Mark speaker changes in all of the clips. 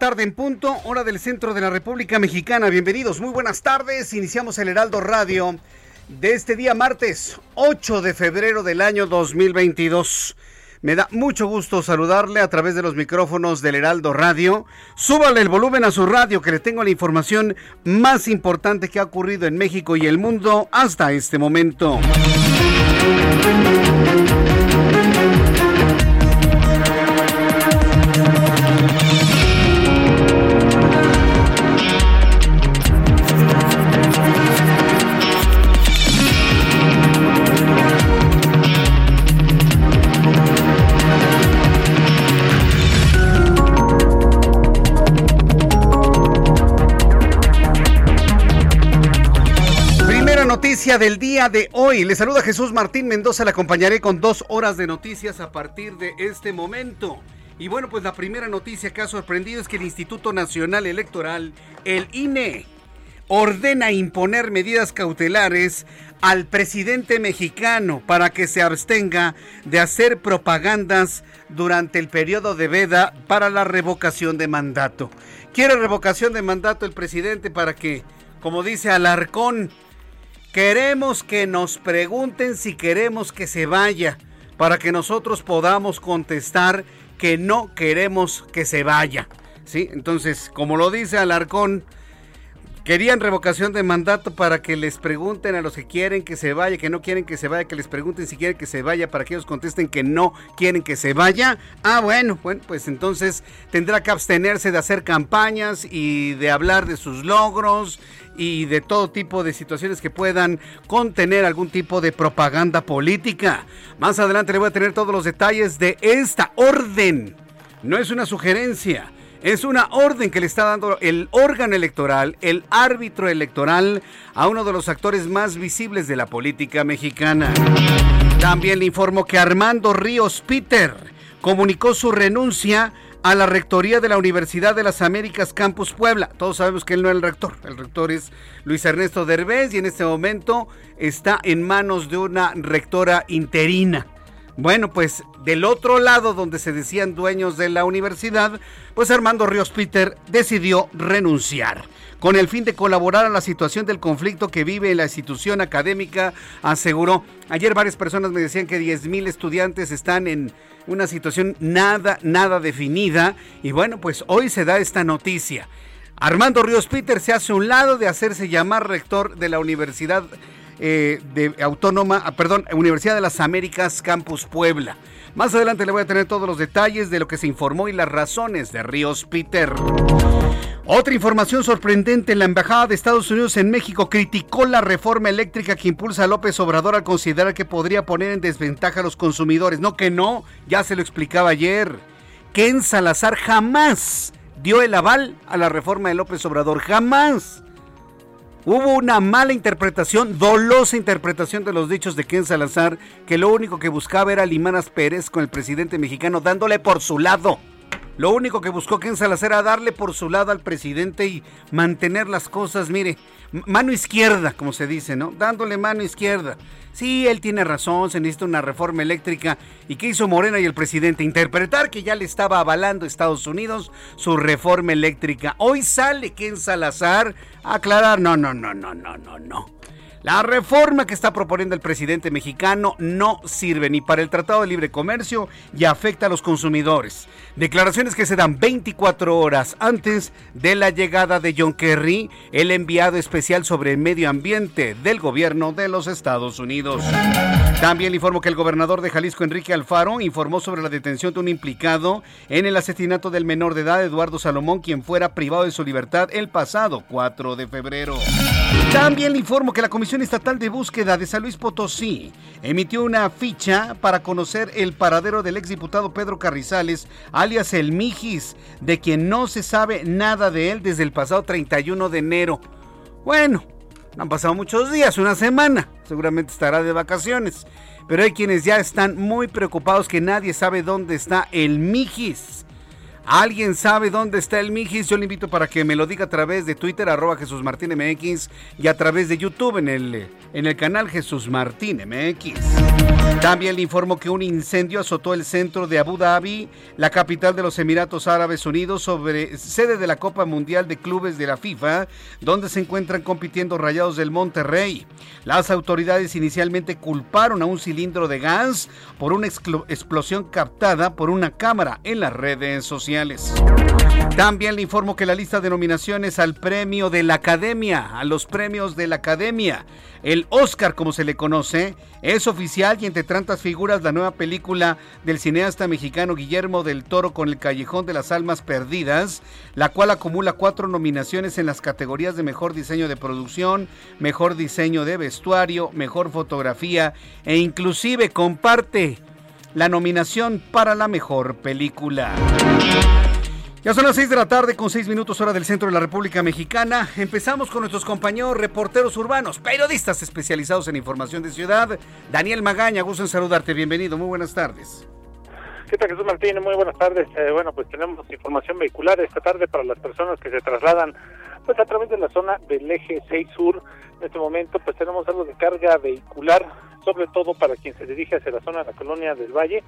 Speaker 1: tarde en punto, hora del centro de la República Mexicana. Bienvenidos, muy buenas tardes. Iniciamos el Heraldo Radio de este día martes 8 de febrero del año 2022. Me da mucho gusto saludarle a través de los micrófonos del Heraldo Radio. Súbale el volumen a su radio que le tengo la información más importante que ha ocurrido en México y el mundo hasta este momento. Del día de hoy. Le saluda Jesús Martín Mendoza. Le acompañaré con dos horas de noticias a partir de este momento. Y bueno, pues la primera noticia que ha sorprendido es que el Instituto Nacional Electoral, el INE, ordena imponer medidas cautelares al presidente mexicano para que se abstenga de hacer propagandas durante el periodo de veda para la revocación de mandato. Quiere revocación de mandato el presidente para que, como dice Alarcón, Queremos que nos pregunten si queremos que se vaya, para que nosotros podamos contestar que no queremos que se vaya. ¿Sí? Entonces, como lo dice Alarcón, querían revocación de mandato para que les pregunten a los que quieren que se vaya, que no quieren que se vaya, que les pregunten si quieren que se vaya, para que ellos contesten que no quieren que se vaya. Ah, bueno, bueno, pues entonces tendrá que abstenerse de hacer campañas y de hablar de sus logros y de todo tipo de situaciones que puedan contener algún tipo de propaganda política. Más adelante le voy a tener todos los detalles de esta orden. No es una sugerencia. Es una orden que le está dando el órgano electoral, el árbitro electoral, a uno de los actores más visibles de la política mexicana. También le informo que Armando Ríos Peter comunicó su renuncia a la rectoría de la Universidad de las Américas Campus Puebla. Todos sabemos que él no es el rector, el rector es Luis Ernesto Derbez y en este momento está en manos de una rectora interina. Bueno, pues del otro lado donde se decían dueños de la universidad, pues Armando Ríos Peter decidió renunciar. Con el fin de colaborar a la situación del conflicto que vive la institución académica, aseguró. Ayer varias personas me decían que 10.000 estudiantes están en una situación nada, nada definida. Y bueno, pues hoy se da esta noticia. Armando Ríos Peter se hace un lado de hacerse llamar rector de la Universidad eh, de Autónoma, ah, perdón, Universidad de las Américas Campus Puebla. Más adelante le voy a tener todos los detalles de lo que se informó y las razones de Ríos Peter. Otra información sorprendente, la Embajada de Estados Unidos en México criticó la reforma eléctrica que impulsa López Obrador al considerar que podría poner en desventaja a los consumidores. No que no, ya se lo explicaba ayer. Ken Salazar jamás dio el aval a la reforma de López Obrador, jamás. Hubo una mala interpretación, dolosa interpretación de los dichos de Ken Salazar, que lo único que buscaba era limar Pérez con el presidente mexicano dándole por su lado Lo único que buscó Ken Salazar era darle por su lado al presidente y mantener las cosas, mire, mano izquierda, como se dice, ¿no? Dándole mano izquierda. Sí, él tiene razón, se necesita una reforma eléctrica. ¿Y qué hizo Morena y el presidente? Interpretar que ya le estaba avalando Estados Unidos su reforma eléctrica. Hoy sale Ken Salazar a aclarar, no, no, no, no, no, no, no. La reforma que está proponiendo el presidente mexicano no sirve ni para el Tratado de Libre Comercio y afecta a los consumidores. Declaraciones que se dan 24 horas antes de la llegada de John Kerry, el enviado especial sobre el medio ambiente del gobierno de los Estados Unidos. También le informo que el gobernador de Jalisco, Enrique Alfaro, informó sobre la detención de un implicado en el asesinato del menor de edad, Eduardo Salomón, quien fuera privado de su libertad el pasado 4 de febrero. También le informo que la Comisión Estatal de Búsqueda de San Luis Potosí emitió una ficha para conocer el paradero del exdiputado Pedro Carrizales, alias El Mijis, de quien no se sabe nada de él desde el pasado 31 de enero. Bueno, han pasado muchos días, una semana, seguramente estará de vacaciones, pero hay quienes ya están muy preocupados que nadie sabe dónde está El Mijis. ¿Alguien sabe dónde está el Mijis? Yo le invito para que me lo diga a través de Twitter, arroba Jesús Martín MX, y a través de YouTube en el, en el canal Jesús Martín MX. También le informo que un incendio azotó el centro de Abu Dhabi, la capital de los Emiratos Árabes Unidos, sobre sede de la Copa Mundial de Clubes de la FIFA, donde se encuentran compitiendo Rayados del Monterrey. Las autoridades inicialmente culparon a un cilindro de gas por una explosión captada por una cámara en las redes sociales. También le informo que la lista de nominaciones al premio de la Academia, a los premios de la Academia, el Oscar como se le conoce, es oficial y entre tantas figuras la nueva película del cineasta mexicano Guillermo del Toro con el Callejón de las Almas Perdidas, la cual acumula cuatro nominaciones en las categorías de mejor diseño de producción, mejor diseño de vestuario, mejor fotografía e inclusive comparte la nominación para la mejor película. Ya son las 6 de la tarde con 6 minutos hora del centro de la República Mexicana. Empezamos con nuestros compañeros reporteros urbanos, periodistas especializados en información de ciudad. Daniel Magaña, gusto en saludarte, bienvenido, muy buenas tardes.
Speaker 2: ¿Qué tal Jesús Martínez? Muy buenas tardes. Eh, bueno, pues tenemos información vehicular esta tarde para las personas que se trasladan pues a través de la zona del eje 6 sur. En este momento pues tenemos algo de carga vehicular sobre todo para quien se dirige hacia la zona de la colonia del Valle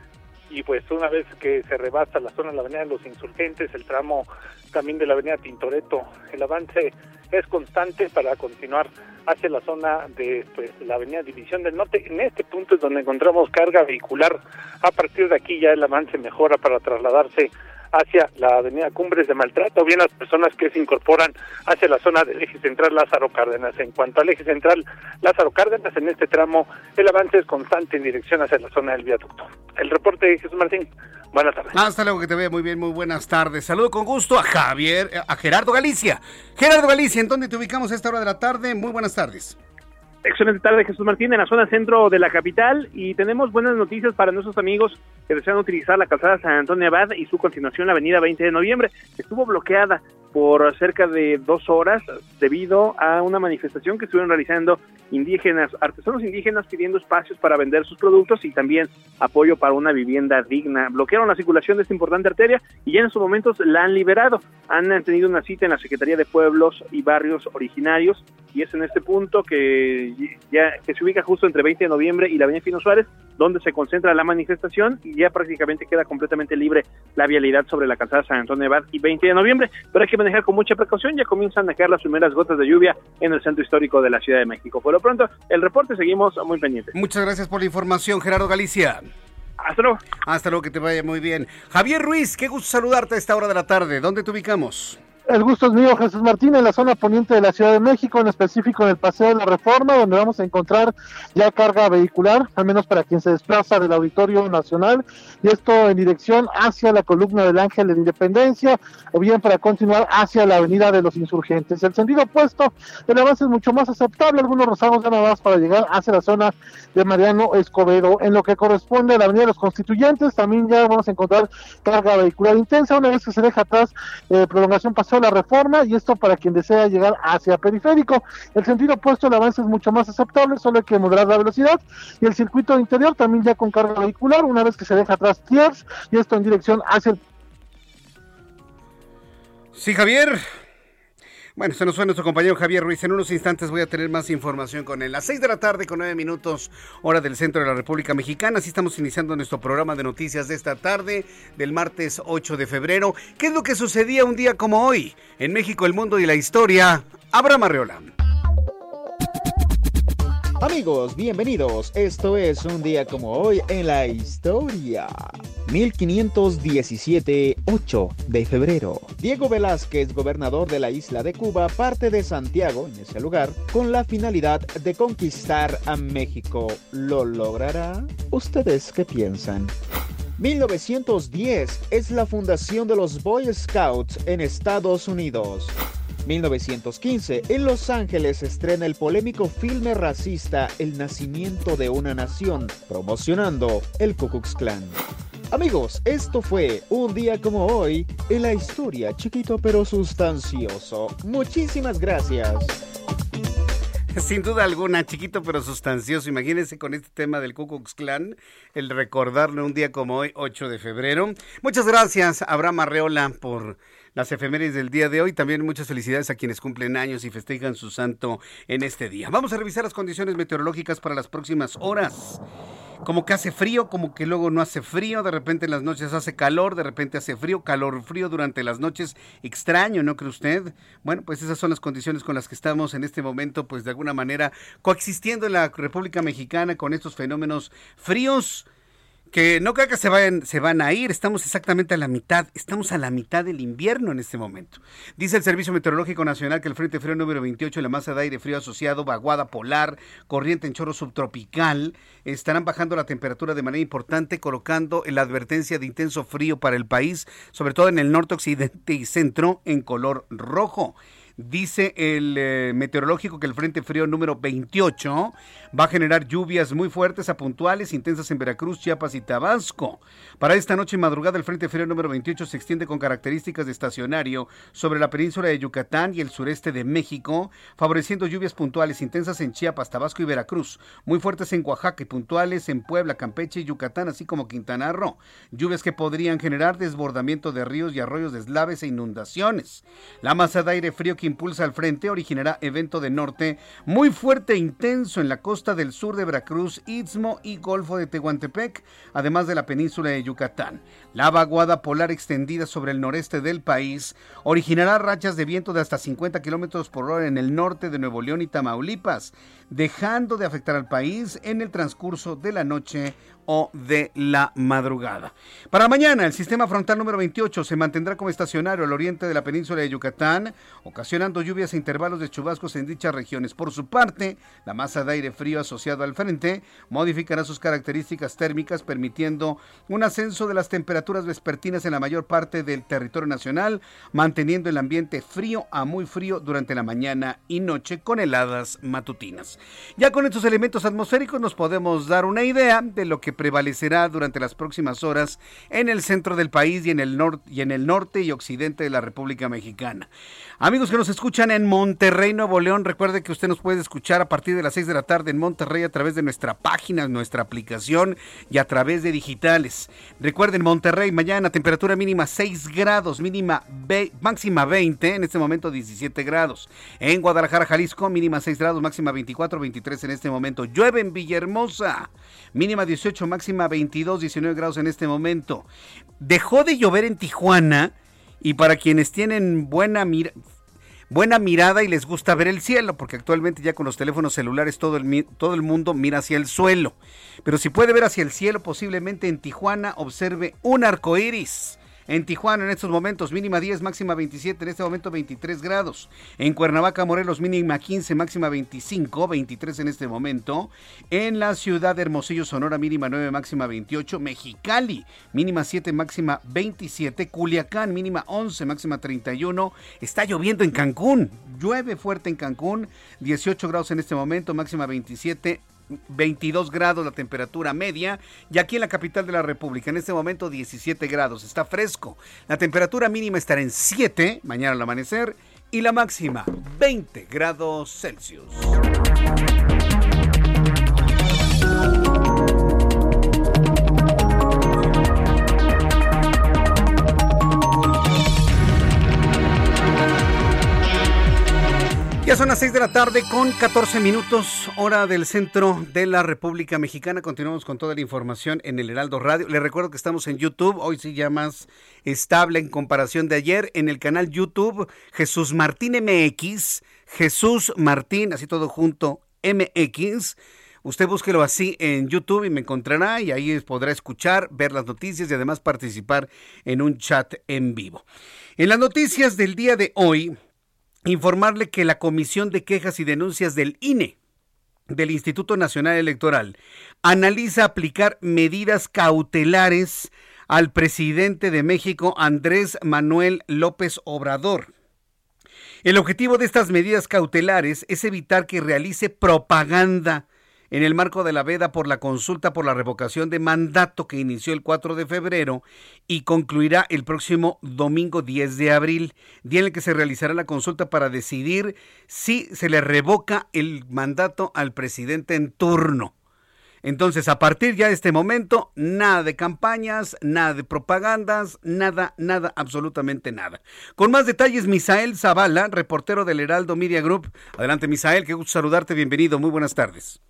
Speaker 2: y pues una vez que se rebasa la zona de la avenida de los insurgentes, el tramo también de la avenida Tintoretto, el avance es constante para continuar hacia la zona de pues, la avenida División del Norte. En este punto es donde encontramos carga vehicular. A partir de aquí ya el avance mejora para trasladarse hacia la avenida Cumbres de Maltrato, o bien las personas que se incorporan hacia la zona del eje central Lázaro Cárdenas. En cuanto al eje central Lázaro Cárdenas, en este tramo el avance es constante en dirección hacia la zona del viaducto. El reporte de Jesús Martín. Buenas tardes.
Speaker 1: Hasta luego, que te vea muy bien, muy buenas tardes. Saludo con gusto a Javier, a Gerardo Galicia. Gerardo Galicia, ¿en dónde te ubicamos a esta hora de la tarde? Muy buenas tardes.
Speaker 3: Excelente tarde, Jesús Martín, en la zona centro de la capital y tenemos buenas noticias para nuestros amigos que desean utilizar la calzada San Antonio Abad y su continuación la avenida 20 de noviembre. Estuvo bloqueada por cerca de dos horas debido a una manifestación que estuvieron realizando indígenas, artesanos indígenas pidiendo espacios para vender sus productos y también apoyo para una vivienda digna. Bloquearon la circulación de esta importante arteria y ya en estos momentos la han liberado. Han tenido una cita en la Secretaría de Pueblos y Barrios Originarios y es en este punto que ya que se ubica justo entre 20 de noviembre y la Avenida Fino Suárez, donde se concentra la manifestación y ya prácticamente queda completamente libre la vialidad sobre la calzada San Antonio de y 20 de noviembre, pero hay que manejar con mucha precaución, ya comienzan a caer las primeras gotas de lluvia en el centro histórico de la Ciudad de México. Por lo pronto, el reporte seguimos muy pendientes.
Speaker 1: Muchas gracias por la información, Gerardo Galicia.
Speaker 3: Hasta luego.
Speaker 1: Hasta luego, que te vaya muy bien. Javier Ruiz, qué gusto saludarte a esta hora de la tarde. ¿Dónde te ubicamos?
Speaker 4: El gusto es mío, Jesús Martín, en la zona poniente de la Ciudad de México, en específico en el Paseo de la Reforma, donde vamos a encontrar ya carga vehicular, al menos para quien se desplaza del Auditorio Nacional, y esto en dirección hacia la columna del Ángel de la Independencia, o bien para continuar hacia la Avenida de los Insurgentes. El sentido opuesto, el avance es mucho más aceptable, algunos rozamos ya nada más para llegar hacia la zona de Mariano Escobedo. En lo que corresponde a la Avenida de los Constituyentes, también ya vamos a encontrar carga vehicular intensa, una vez que se deja atrás eh, prolongación pasada la reforma y esto para quien desea llegar hacia periférico. El sentido opuesto, el avance es mucho más aceptable, solo hay que moderar la velocidad y el circuito interior también ya con carga vehicular, una vez que se deja atrás Tiers y esto en dirección hacia el
Speaker 1: Sí, Javier. Bueno, se nos fue nuestro compañero Javier Ruiz. En unos instantes voy a tener más información con él. A 6 de la tarde con 9 minutos, hora del centro de la República Mexicana. Así estamos iniciando nuestro programa de noticias de esta tarde, del martes 8 de febrero. ¿Qué es lo que sucedía un día como hoy? En México, el mundo y la historia. Abraham Arreola.
Speaker 5: Amigos, bienvenidos. Esto es un día como hoy en la historia. 1517, 8 de febrero. Diego Velázquez, gobernador de la isla de Cuba, parte de Santiago, en ese lugar, con la finalidad de conquistar a México. ¿Lo logrará? ¿Ustedes qué piensan? 1910 es la fundación de los Boy Scouts en Estados Unidos. 1915, en Los Ángeles estrena el polémico filme racista El nacimiento de una nación, promocionando el Ku Klux Klan. Amigos, esto fue un día como hoy en la historia, chiquito pero sustancioso. Muchísimas gracias.
Speaker 1: Sin duda alguna, chiquito pero sustancioso. Imagínense con este tema del Ku Klux Klan, el recordarlo un día como hoy, 8 de febrero. Muchas gracias, Abraham Arreola, por las efemérides del día de hoy. También muchas felicidades a quienes cumplen años y festejan su santo en este día. Vamos a revisar las condiciones meteorológicas para las próximas horas. Como que hace frío, como que luego no hace frío, de repente en las noches hace calor, de repente hace frío, calor frío durante las noches, extraño, ¿no cree usted? Bueno, pues esas son las condiciones con las que estamos en este momento, pues de alguna manera coexistiendo en la República Mexicana con estos fenómenos fríos que no creo que se vayan, se van a ir, estamos exactamente a la mitad, estamos a la mitad del invierno en este momento. Dice el Servicio Meteorológico Nacional que el Frente Frío número 28 y la masa de aire frío asociado, vaguada polar, corriente en chorro subtropical, estarán bajando la temperatura de manera importante, colocando la advertencia de intenso frío para el país, sobre todo en el norte, occidente y centro, en color rojo. Dice el eh, meteorológico que el Frente Frío número 28 va a generar lluvias muy fuertes a puntuales, intensas en Veracruz, Chiapas y Tabasco. Para esta noche y madrugada, el Frente Frío número 28 se extiende con características de estacionario sobre la península de Yucatán y el sureste de México, favoreciendo lluvias puntuales intensas en Chiapas, Tabasco y Veracruz, muy fuertes en Oaxaca y puntuales en Puebla, Campeche y Yucatán, así como Quintana Roo. Lluvias que podrían generar desbordamiento de ríos y arroyos deslaves e inundaciones. La masa de aire frío que impulsa al frente originará evento de norte muy fuerte e intenso en la costa del sur de Veracruz, Istmo y Golfo de Tehuantepec, además de la península de Yucatán. La vaguada polar extendida sobre el noreste del país originará rachas de viento de hasta 50 kilómetros por hora en el norte de Nuevo León y Tamaulipas, dejando de afectar al país en el transcurso de la noche o de la madrugada. Para mañana, el sistema frontal número 28 se mantendrá como estacionario al oriente de la península de Yucatán, ocasionando lluvias e intervalos de chubascos en dichas regiones. Por su parte, la masa de aire frío asociado al frente modificará sus características térmicas, permitiendo un ascenso de las temperaturas vespertinas en la mayor parte del territorio nacional, manteniendo el ambiente frío a muy frío durante la mañana y noche con heladas matutinas. Ya con estos elementos atmosféricos nos podemos dar una idea de lo que prevalecerá durante las próximas horas en el centro del país y en el, norte y en el norte y occidente de la República Mexicana. Amigos que nos escuchan en Monterrey, Nuevo León, recuerde que usted nos puede escuchar a partir de las 6 de la tarde en Monterrey a través de nuestra página, nuestra aplicación y a través de digitales. Recuerden, Monterrey, mañana temperatura mínima 6 grados, mínima máxima 20, en este momento 17 grados. En Guadalajara, Jalisco, mínima 6 grados, máxima 24, 23 en este momento. Llueve en Villahermosa, mínima 18, máxima 22, 19 grados en este momento. Dejó de llover en Tijuana y para quienes tienen buena mira buena mirada y les gusta ver el cielo, porque actualmente ya con los teléfonos celulares todo el, todo el mundo mira hacia el suelo. Pero si puede ver hacia el cielo, posiblemente en Tijuana observe un arco iris. En Tijuana en estos momentos mínima 10, máxima 27, en este momento 23 grados. En Cuernavaca, Morelos mínima 15, máxima 25, 23 en este momento. En la ciudad de Hermosillo, Sonora mínima 9, máxima 28. Mexicali mínima 7, máxima 27. Culiacán mínima 11, máxima 31. Está lloviendo en Cancún. Llueve fuerte en Cancún. 18 grados en este momento, máxima 27. 22 grados la temperatura media y aquí en la capital de la República en este momento 17 grados, está fresco. La temperatura mínima estará en 7 mañana al amanecer y la máxima 20 grados Celsius. Ya son las 6 de la tarde con 14 minutos, hora del centro de la República Mexicana. Continuamos con toda la información en el Heraldo Radio. Les recuerdo que estamos en YouTube, hoy sí ya más estable en comparación de ayer, en el canal YouTube Jesús Martín MX, Jesús Martín, así todo junto, MX. Usted búsquelo así en YouTube y me encontrará y ahí podrá escuchar, ver las noticias y además participar en un chat en vivo. En las noticias del día de hoy, informarle que la Comisión de Quejas y Denuncias del INE, del Instituto Nacional Electoral, analiza aplicar medidas cautelares al presidente de México, Andrés Manuel López Obrador. El objetivo de estas medidas cautelares es evitar que realice propaganda en el marco de la veda por la consulta por la revocación de mandato que inició el 4 de febrero y concluirá el próximo domingo 10 de abril, día en el que se realizará la consulta para decidir si se le revoca el mandato al presidente en turno. Entonces, a partir ya de este momento, nada de campañas, nada de propagandas, nada, nada, absolutamente nada. Con más detalles, Misael Zavala, reportero del Heraldo Media Group. Adelante, Misael, qué gusto saludarte, bienvenido, muy buenas tardes.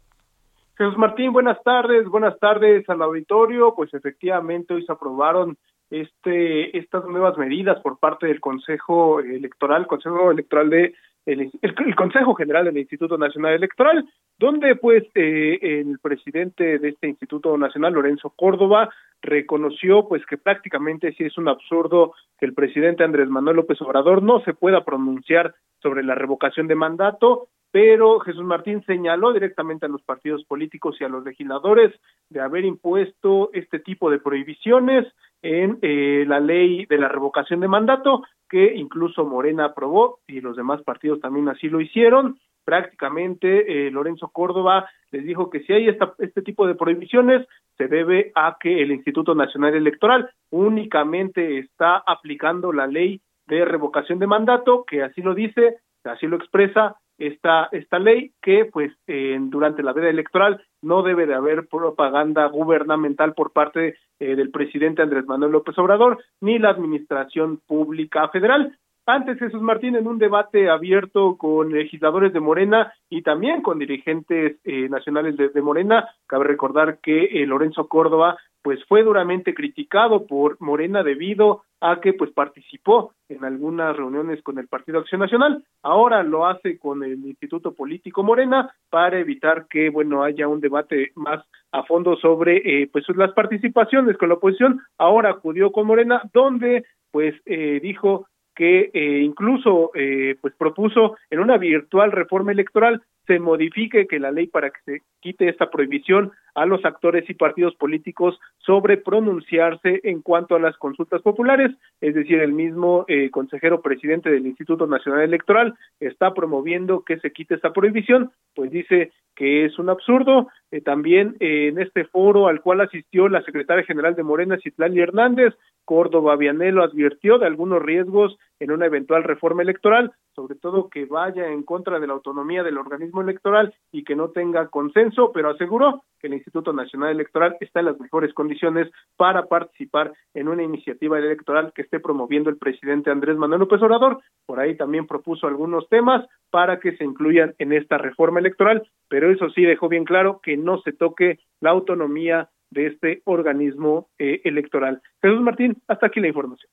Speaker 6: Jesús Martín, buenas tardes, buenas tardes al auditorio. Pues efectivamente hoy se aprobaron este estas nuevas medidas por parte del Consejo Electoral, Consejo Electoral de el, Consejo General del Instituto Nacional Electoral, donde pues eh, el presidente de este Instituto Nacional, Lorenzo Córdoba, reconoció pues que prácticamente sí es un absurdo que el presidente Andrés Manuel López Obrador no se pueda pronunciar sobre la revocación de mandato pero Jesús Martín señaló directamente a los partidos políticos y a los legisladores de haber impuesto este tipo de prohibiciones en eh, la ley de la revocación de mandato que incluso Morena aprobó y los demás partidos también así lo hicieron. Prácticamente eh, Lorenzo Córdoba les dijo que si hay esta, este tipo de prohibiciones se debe a que el Instituto Nacional Electoral únicamente está aplicando la ley de revocación de mandato, que así lo dice, así lo expresa, esta, esta ley que pues durante la veda electoral no debe de haber propaganda gubernamental por parte eh, del presidente Andrés Manuel López Obrador ni la administración pública federal. Antes Jesús Martín en un debate abierto con legisladores de Morena y también con dirigentes eh, nacionales de, Morena, cabe recordar que eh, Lorenzo Córdoba pues fue duramente criticado por Morena debido a que pues participó en algunas reuniones con el Partido Acción Nacional, ahora lo hace con el Instituto Político Morena para evitar que bueno haya un debate más a fondo sobre eh, pues las participaciones con la oposición, ahora acudió con Morena donde pues eh, dijo que eh, incluso eh, pues propuso en una virtual reforma electoral se modifique que la ley para que se quite esta prohibición a los actores y partidos políticos sobre pronunciarse en cuanto a las consultas populares, es decir, el mismo eh, consejero presidente del Instituto Nacional Electoral está promoviendo que se quite esta prohibición, pues dice que es un absurdo. Eh, también eh, en este foro al cual asistió la secretaria general de Morena, Citlali Hernández, Córdoba Vianelo advirtió de algunos riesgos en una eventual reforma electoral, sobre todo que vaya en contra de la autonomía del organismo electoral y que no tenga consenso, pero aseguró que el Instituto Nacional Electoral está en las mejores condiciones para participar en una iniciativa electoral que esté promoviendo el presidente Andrés Manuel López Obrador. Por ahí también propuso algunos temas para que se incluyan en esta reforma electoral, pero eso sí dejó bien claro que no se toque la autonomía de este organismo eh, electoral. Jesús Martín, hasta aquí la información.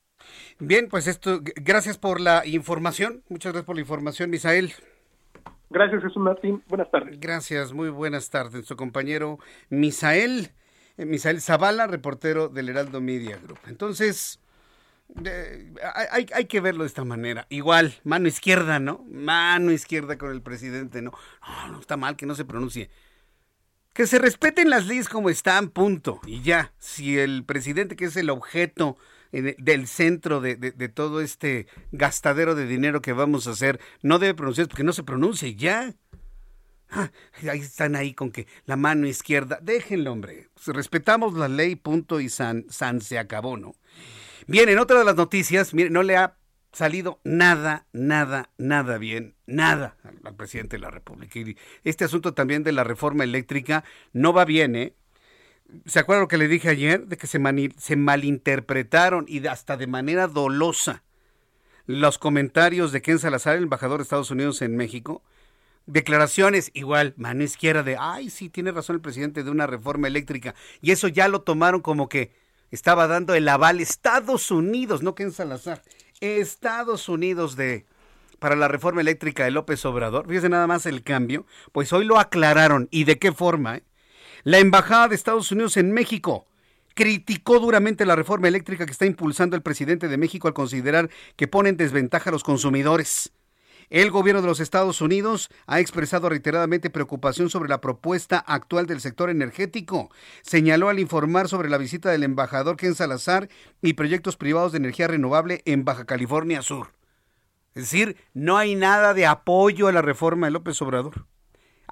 Speaker 1: Bien, pues esto, gracias por la información. Muchas gracias por la información, Misael.
Speaker 6: Gracias, Jesús Martín. Buenas tardes.
Speaker 1: Gracias, muy buenas tardes. Su compañero Misael, eh, Misael Zavala, reportero del Heraldo Media Group. Entonces, hay, hay, que verlo de esta manera. Igual, mano izquierda, ¿no? Mano izquierda con el presidente, ¿no? No, no está mal que no se pronuncie. Que se respeten las leyes como están, punto. Y ya, si el presidente, que es el objeto del centro de, todo este gastadero de dinero que vamos a hacer, no debe pronunciarse porque no se pronuncia ya. Ah, ahí están ahí con que la mano izquierda, déjenlo, hombre. Respetamos la ley, punto, y san, san se acabó, ¿no? Bien, en otra de las noticias, mire, no le ha salido nada, nada, nada bien, nada al, presidente de la República. Este asunto también de la reforma eléctrica no va bien, ¿eh? ¿Se acuerda lo que le dije ayer? De que se, malinterpretaron y hasta de manera dolosa los comentarios de Ken Salazar, el embajador de Estados Unidos en México, declaraciones igual, mano izquierda de, ay, sí, tiene razón el presidente de una reforma eléctrica. Y eso ya lo tomaron como que estaba dando el aval Estados Unidos, no Ken Salazar, Estados Unidos de para la reforma eléctrica de López Obrador. Fíjese nada más el cambio, pues hoy lo aclararon. ¿Y de qué forma? Eh? La Embajada de Estados Unidos en México criticó duramente la reforma eléctrica que está impulsando el presidente de México al considerar que pone en desventaja a los consumidores. El gobierno de los Estados Unidos ha expresado reiteradamente preocupación sobre la propuesta actual del sector energético. Señaló al informar sobre la visita del embajador Ken Salazar y proyectos privados de energía renovable en Baja California Sur. Es decir, no hay nada de apoyo a la reforma de López Obrador.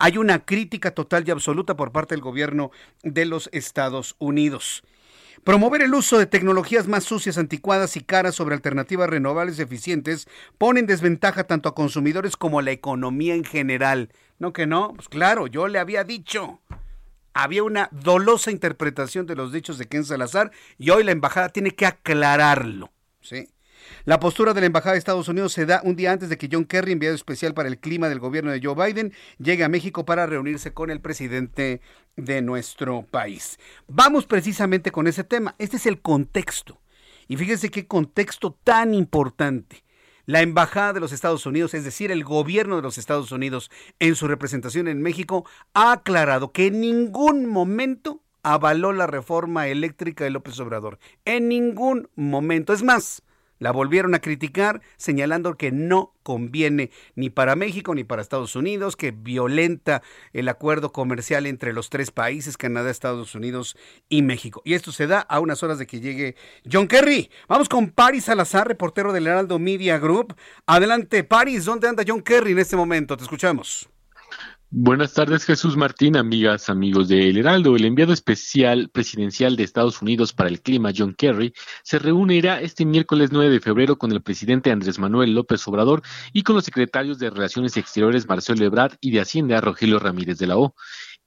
Speaker 1: Hay una crítica total y absoluta por parte del gobierno de los Estados Unidos. Promover el uso de tecnologías más sucias, anticuadas y caras sobre alternativas renovables eficientes pone en desventaja tanto a consumidores como a la economía en general. ¿No que no? Pues claro, yo le había dicho. Había una dolosa interpretación de los dichos de Ken Salazar y hoy la embajada tiene que aclararlo. ¿sí? La postura de la Embajada de Estados Unidos se da un día antes de que John Kerry, enviado especial para el clima del gobierno de Joe Biden, llegue a México para reunirse con el presidente de nuestro país. Vamos precisamente con ese tema. Este es el contexto. Y fíjense qué contexto tan importante. La Embajada de los Estados Unidos, es decir, el gobierno de los Estados Unidos, en su representación en México, ha aclarado que en ningún momento avaló la reforma eléctrica de López Obrador. En ningún momento. Es más, la volvieron a criticar señalando que no conviene ni para México ni para Estados Unidos, que violenta el acuerdo comercial entre los tres países, Canadá, Estados Unidos y México. Y esto se da a unas horas de que llegue John Kerry. Vamos con Paris Salazar, reportero del Heraldo Media Group. Adelante, Paris, ¿dónde anda John Kerry en este momento? Te escuchamos.
Speaker 7: Buenas tardes, Jesús Martín, amigas, amigos de El Heraldo. El enviado especial presidencial de Estados Unidos para el clima, John Kerry, se reunirá este miércoles 9 de febrero con el presidente Andrés Manuel López Obrador y con los secretarios de Relaciones Exteriores Marcelo Ebrard y de Hacienda Rogelio Ramírez de la O.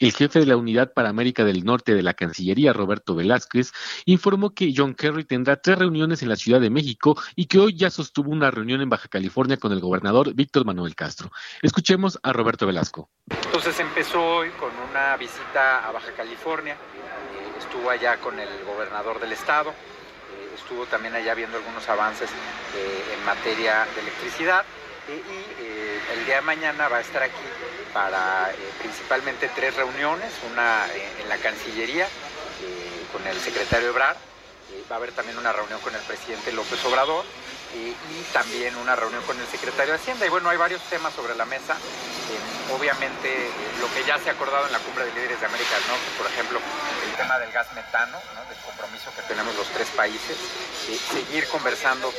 Speaker 7: El jefe de la Unidad para América del Norte de la Cancillería, Roberto Velázquez, informó que John Kerry tendrá tres reuniones en la Ciudad de México y que hoy ya sostuvo una reunión en Baja California con el gobernador Víctor Manuel Castro. Escuchemos a Roberto Velasco.
Speaker 8: Entonces empezó hoy con una visita a Baja California, eh, estuvo allá con el gobernador del estado, eh, estuvo también allá viendo algunos avances eh, en materia de electricidad y el día de mañana va a estar aquí para eh, principalmente tres reuniones, una en la Cancillería eh, con el secretario Ebrard, eh, va a haber también una reunión con el presidente López Obrador y también una reunión con el secretario de Hacienda. Y bueno, hay varios temas sobre la mesa. obviamente, lo que ya se ha acordado en la cumbre de líderes de América del Norte, por ejemplo, el tema del gas metano, del compromiso que tenemos los tres países, seguir conversando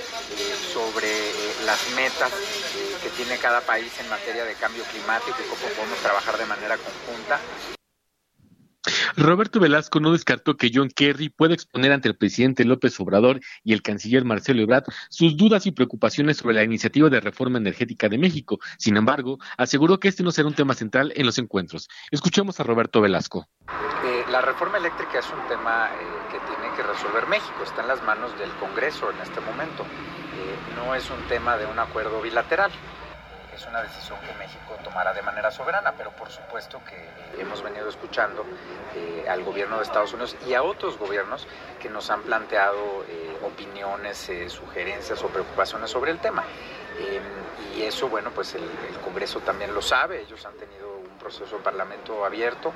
Speaker 8: sobre las metas que tiene cada país en materia de cambio climático y cómo podemos trabajar de manera conjunta.
Speaker 7: Roberto Velasco no descartó que John Kerry pueda exponer ante el presidente López Obrador y el canciller Marcelo Ebrard sus dudas y preocupaciones sobre la iniciativa de reforma energética de México. Sin embargo, aseguró que este no será un tema central en los encuentros. Escuchemos a Roberto Velasco.
Speaker 8: Eh, la reforma eléctrica es un tema eh, que tiene que resolver México, está en las manos del Congreso en este momento. Eh, no es un tema de un acuerdo bilateral es una decisión que México tomará de manera soberana, pero por supuesto que eh, hemos venido escuchando eh, al gobierno de Estados Unidos y a otros gobiernos que nos han planteado eh, opiniones, sugerencias o preocupaciones sobre el tema. y eso, bueno, pues el Congreso también lo sabe, ellos han tenido proceso de parlamento abierto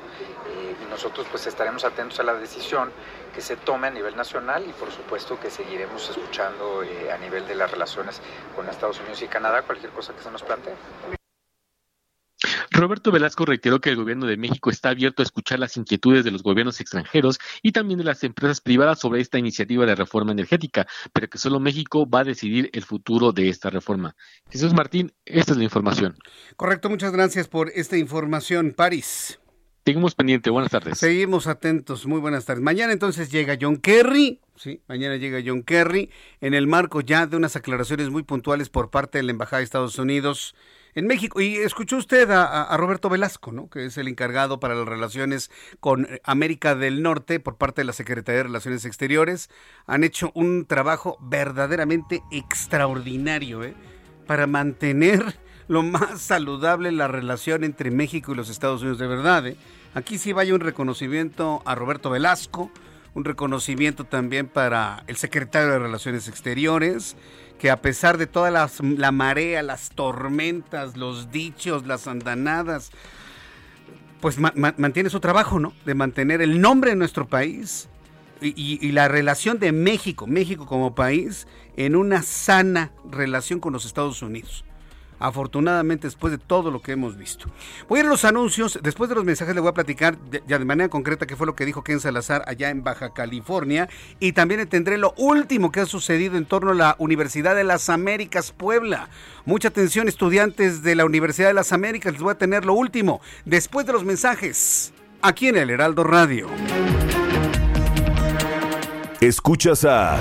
Speaker 8: eh, y nosotros pues estaremos atentos a la decisión que se tome a nivel nacional y por supuesto que seguiremos escuchando eh, a nivel de las relaciones con Estados Unidos y Canadá cualquier cosa que se nos plantee.
Speaker 7: Roberto Velasco reiteró que el gobierno de México está abierto a escuchar las inquietudes de los gobiernos extranjeros y también de las empresas privadas sobre esta iniciativa de reforma energética, pero que solo México va a decidir el futuro de esta reforma. Jesús Martín, esta es la información.
Speaker 1: Correcto, muchas gracias por esta información, París.
Speaker 7: Seguimos pendiente, buenas tardes.
Speaker 1: Seguimos atentos, muy buenas tardes. Mañana entonces llega John Kerry, sí, mañana llega John Kerry en el marco ya de unas aclaraciones muy puntuales por parte de la Embajada de Estados Unidos en México. Y escuchó usted a, Roberto Velasco, ¿no? que es el encargado para las relaciones con América del Norte por parte de la Secretaría de Relaciones Exteriores. Han hecho un trabajo verdaderamente extraordinario ¿eh? para mantener lo más saludable la relación entre México y los Estados Unidos, de verdad. ¿eh? Aquí sí vaya un reconocimiento a Roberto Velasco, un reconocimiento también para el secretario de Relaciones Exteriores, que a pesar de toda la marea, las tormentas, los dichos, las andanadas, pues mantiene su trabajo, ¿no? De mantener el nombre de nuestro país y, la relación de México, México como país, en una sana relación con los Estados Unidos afortunadamente después de todo lo que hemos visto. Voy a ir a los anuncios, después de los mensajes le voy a platicar ya de manera concreta qué fue lo que dijo Ken Salazar allá en Baja California y también tendré lo último que ha sucedido en torno a la Universidad de las Américas Puebla. Mucha atención estudiantes de la Universidad de las Américas, les voy a tener lo último después de los mensajes aquí en el Heraldo Radio.
Speaker 9: Escuchas a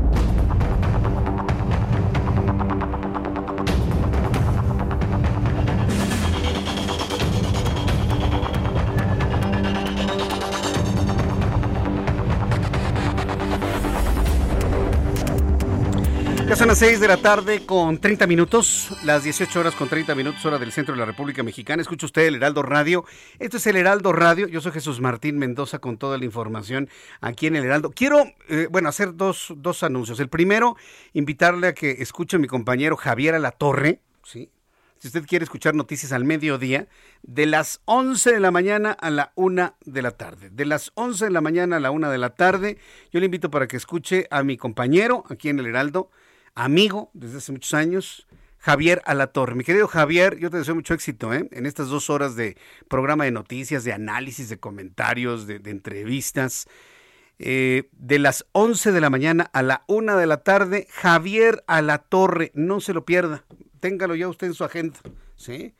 Speaker 1: Son las 6 de la tarde con 30 minutos, las 18 horas con 30 minutos, hora del centro de la República Mexicana. Escucha usted el Heraldo Radio. Esto es el Heraldo Radio. Yo soy Jesús Martín Mendoza con toda la información aquí en el Heraldo. Quiero, eh, bueno, hacer dos, dos anuncios. El primero, invitarle a que escuche a mi compañero Javier Alatorre, ¿sí? Si usted quiere escuchar noticias al mediodía, de las 11 de la mañana a la 1 de la tarde. De las 11 de la mañana a la 1 de la tarde, yo le invito para que escuche a mi compañero aquí en el Heraldo, amigo desde hace muchos años, Javier Alatorre. Mi querido Javier, yo te deseo mucho éxito ¿eh? en estas dos horas de programa de noticias, de análisis, de comentarios, de, entrevistas. Eh, de las 11 de la mañana a la 1 de la tarde, Javier Alatorre, no se lo pierda, téngalo ya usted en su agenda, ¿sí?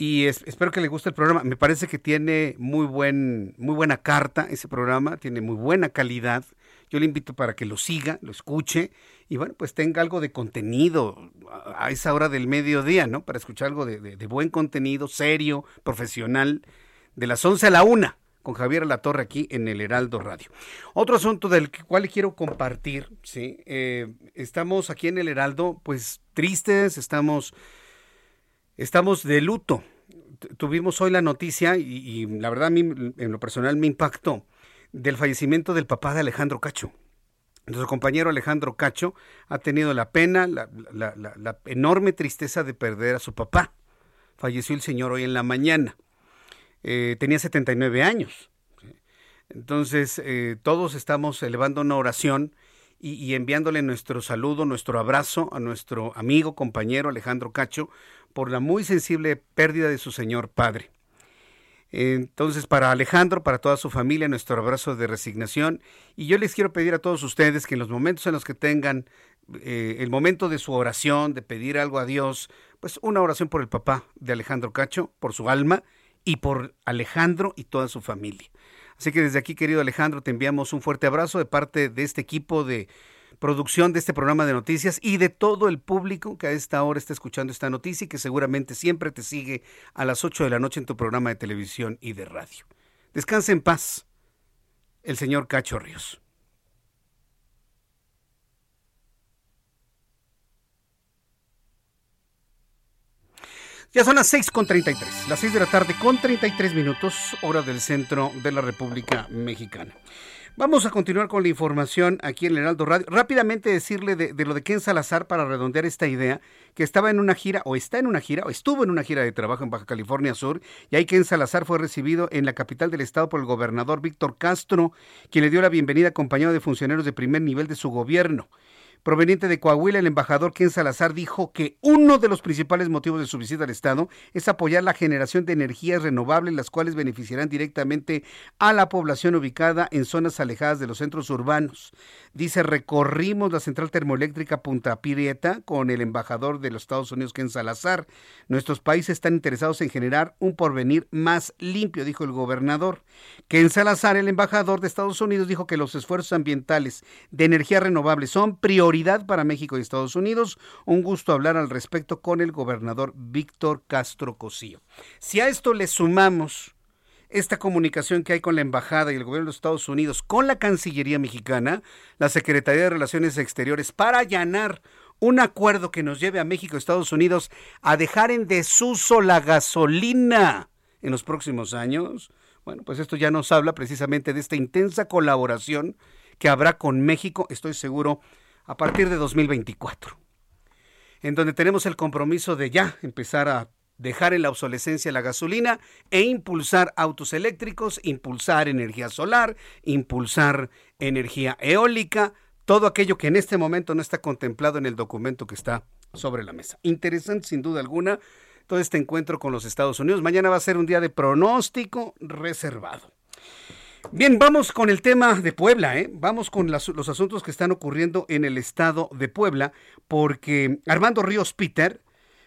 Speaker 1: Y espero que le guste el programa. Me parece que tiene muy buen, muy buena carta ese programa, tiene muy buena calidad. Yo le invito para que lo siga, lo escuche y bueno, pues tenga algo de contenido a esa hora del mediodía, ¿no? Para escuchar algo de, buen contenido, serio, profesional, de las 11 a la 1 con Javier La Torre aquí en el Heraldo Radio. Otro asunto del cual quiero compartir, ¿sí? Eh, estamos aquí en el Heraldo, pues tristes, estamos, estamos de luto. Tuvimos hoy la noticia y, y la verdad a mí en lo personal me impactó del fallecimiento del papá de Alejandro Cacho. Nuestro compañero Alejandro Cacho ha tenido la pena, la, enorme tristeza de perder a su papá. Falleció el señor hoy en la mañana. Eh, tenía 79 años. Entonces, eh, todos estamos elevando una oración y, enviándole nuestro saludo, nuestro abrazo a nuestro amigo, compañero Alejandro Cacho por la muy sensible pérdida de su señor padre. Entonces, para Alejandro, para toda su familia, nuestro abrazo de resignación. Y yo les quiero pedir a todos ustedes que en los momentos en los que tengan eh, el momento de su oración, de pedir algo a Dios, pues una oración por el papá de Alejandro Cacho, por su alma y por Alejandro y toda su familia. Así que desde aquí, querido Alejandro, te enviamos un fuerte abrazo de parte de este equipo de producción de este programa de noticias y de todo el público que a esta hora está escuchando esta noticia y que seguramente siempre te sigue a las 8 de la noche en tu programa de televisión y de radio. Descansa en paz, el señor Cacho Ríos. Ya son las 6 con 33, las 6 de la tarde con 33 minutos, hora del centro de la República Mexicana. Vamos a continuar con la información aquí en el Heraldo Radio. Rápidamente decirle de, lo de Ken Salazar para redondear esta idea, que estaba en una gira, o está en una gira, o estuvo en una gira de trabajo en Baja California Sur, y ahí Ken Salazar fue recibido en la capital del estado por el gobernador Víctor Castro, quien le dio la bienvenida acompañado de funcionarios de primer nivel de su gobierno. Proveniente de Coahuila, el embajador Ken Salazar dijo que uno de los principales motivos de su visita al Estado es apoyar la generación de energías renovables, las cuales beneficiarán directamente a la población ubicada en zonas alejadas de los centros urbanos. Dice, recorrimos la central termoeléctrica Punta Pirieta con el embajador de los Estados Unidos, Ken Salazar. Nuestros países están interesados en generar un porvenir más limpio, dijo el gobernador. Ken Salazar, el embajador de Estados Unidos, dijo que los esfuerzos ambientales de energía renovable son para México y Estados Unidos. Un gusto hablar al respecto con el gobernador Víctor Castro Cosío. Si a esto le sumamos esta comunicación que hay con la Embajada y el Gobierno de Estados Unidos, con la Cancillería mexicana, la Secretaría de Relaciones Exteriores, para allanar un acuerdo que nos lleve a México y Estados Unidos a dejar en desuso la gasolina en los próximos años. Bueno, pues esto ya nos habla precisamente de esta intensa colaboración que habrá con México, estoy seguro, a partir de 2024, en donde tenemos el compromiso de ya empezar a dejar en la obsolescencia la gasolina e impulsar autos eléctricos, impulsar energía solar, impulsar energía eólica, todo aquello que en este momento no está contemplado en el documento que está sobre la mesa. Interesante sin duda alguna todo este encuentro con los Estados Unidos. Mañana va a ser un día de pronóstico reservado. Bien, vamos con el tema de Puebla, ¿eh? vamos con los asuntos que están ocurriendo en el estado de Puebla, porque Armando Ríos Peter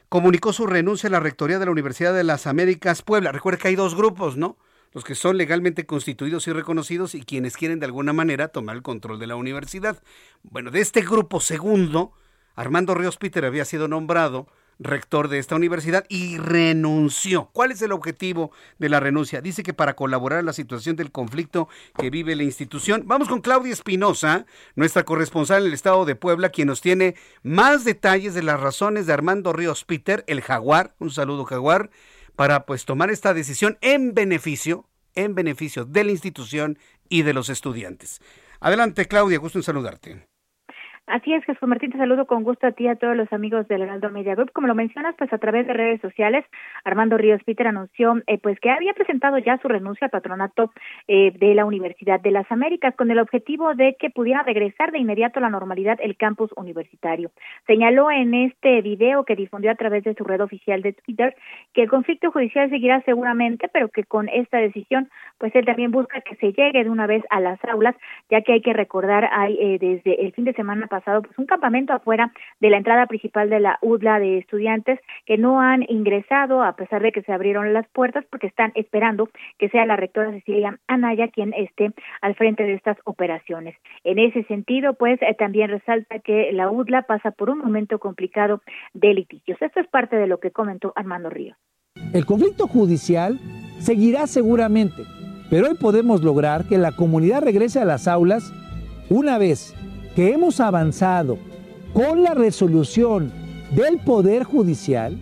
Speaker 1: comunicó su renuncia a la rectoría de la Universidad de las Américas Puebla. Recuerda que hay dos grupos, ¿no? Los que son legalmente constituidos y reconocidos y quienes quieren de alguna manera tomar el control de la universidad. Bueno, de este grupo segundo, Armando Ríos Peter había sido nombrado rector de esta universidad y renunció. ¿Cuál es el objetivo de la renuncia? Dice que para colaborar en la situación del conflicto que vive la institución. Vamos con Claudia Espinosa, nuestra corresponsal en el estado de Puebla, quien nos tiene más detalles de las razones de Armando Ríos Peter, el jaguar, un saludo jaguar, para pues tomar esta decisión en beneficio, en beneficio de la institución y de los estudiantes. Adelante, Claudia, gusto en saludarte.
Speaker 10: Así es, Jesús Martín, te saludo con gusto a ti y a todos los amigos del Heraldo Media Group. Como lo mencionas, pues a través de redes sociales, Armando Ríos Peter anunció eh, pues que había presentado ya su renuncia al patronato eh, de la Universidad de las Américas con el objetivo de que pudiera regresar de inmediato a la normalidad el campus universitario. Señaló en este video que difundió a través de su red oficial de Twitter que el conflicto judicial seguirá seguramente, pero que con esta decisión, pues él también busca que se llegue de una vez a las aulas, ya que hay que recordar, hay eh, desde el fin de semana pasado pues un campamento afuera de la entrada principal de la UDLA de estudiantes que no han ingresado a pesar de que se abrieron las puertas porque están esperando que sea la rectora Cecilia Anaya quien esté al frente de estas operaciones. En ese sentido, pues eh, también resalta que la UDLA pasa por un momento complicado de litigios. Esto es parte de lo que comentó Armando Ríos.
Speaker 11: El conflicto judicial seguirá seguramente, pero hoy podemos lograr que la comunidad regrese a las aulas una vez que hemos avanzado con la resolución del Poder Judicial,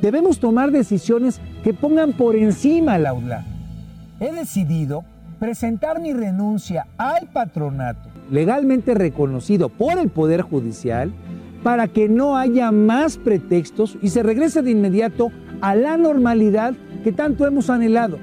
Speaker 11: debemos tomar decisiones que pongan por encima la aula. He decidido presentar mi renuncia al patronato legalmente reconocido por el Poder Judicial para que no haya más pretextos y se regrese de inmediato a la normalidad que tanto hemos anhelado.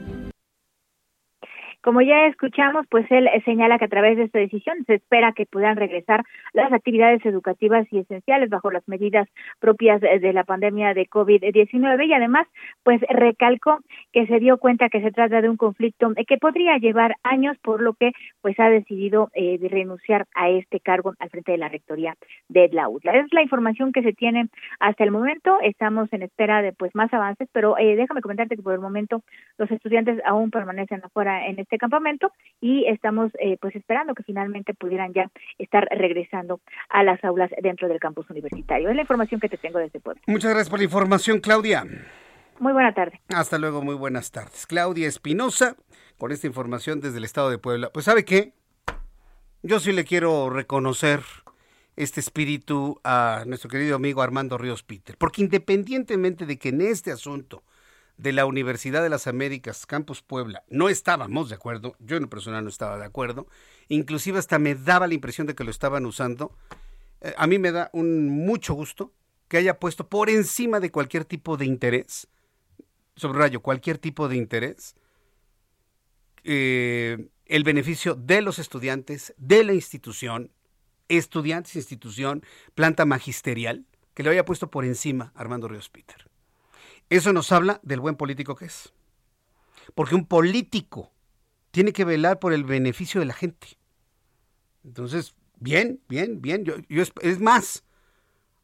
Speaker 10: Como ya escuchamos, pues él señala que a través de esta decisión se espera que puedan regresar las actividades educativas y esenciales bajo las medidas propias de la pandemia de COVID-19 y además, pues recalcó que se dio cuenta que se trata de un conflicto que podría llevar años, por lo que pues ha decidido eh, renunciar a este cargo al frente de la rectoría de la UDLA. Es la información que se tiene hasta el momento. Estamos en espera de pues más avances, pero eh, déjame comentarte que por el momento los estudiantes aún permanecen afuera en este campamento y estamos eh, pues esperando que finalmente pudieran ya estar regresando a las aulas dentro del campus universitario. Es la información que te tengo desde Puebla.
Speaker 1: Muchas gracias por la información, Claudia.
Speaker 10: Muy buena tarde.
Speaker 1: Hasta luego, muy buenas tardes. Claudia Espinosa, con esta información desde el estado de Puebla. Pues sabe qué, yo sí le quiero reconocer este espíritu a nuestro querido amigo Armando Ríos Peter, porque independientemente de que en este asunto de la Universidad de las Américas, Campus Puebla, no estábamos de acuerdo, yo en lo personal no estaba de acuerdo, inclusive hasta me daba la impresión de que lo estaban usando. Eh, a mí me da un mucho gusto que haya puesto por encima de cualquier tipo de interés, subrayo, cualquier tipo de interés, eh, el beneficio de los estudiantes, de la institución estudiantes, institución, planta magisterial, que le haya puesto por encima Armando Ríos Peter. Eso nos habla del buen político que es. Porque un político tiene que velar por el beneficio de la gente. Entonces, bien, bien, bien. Yo, yo es más,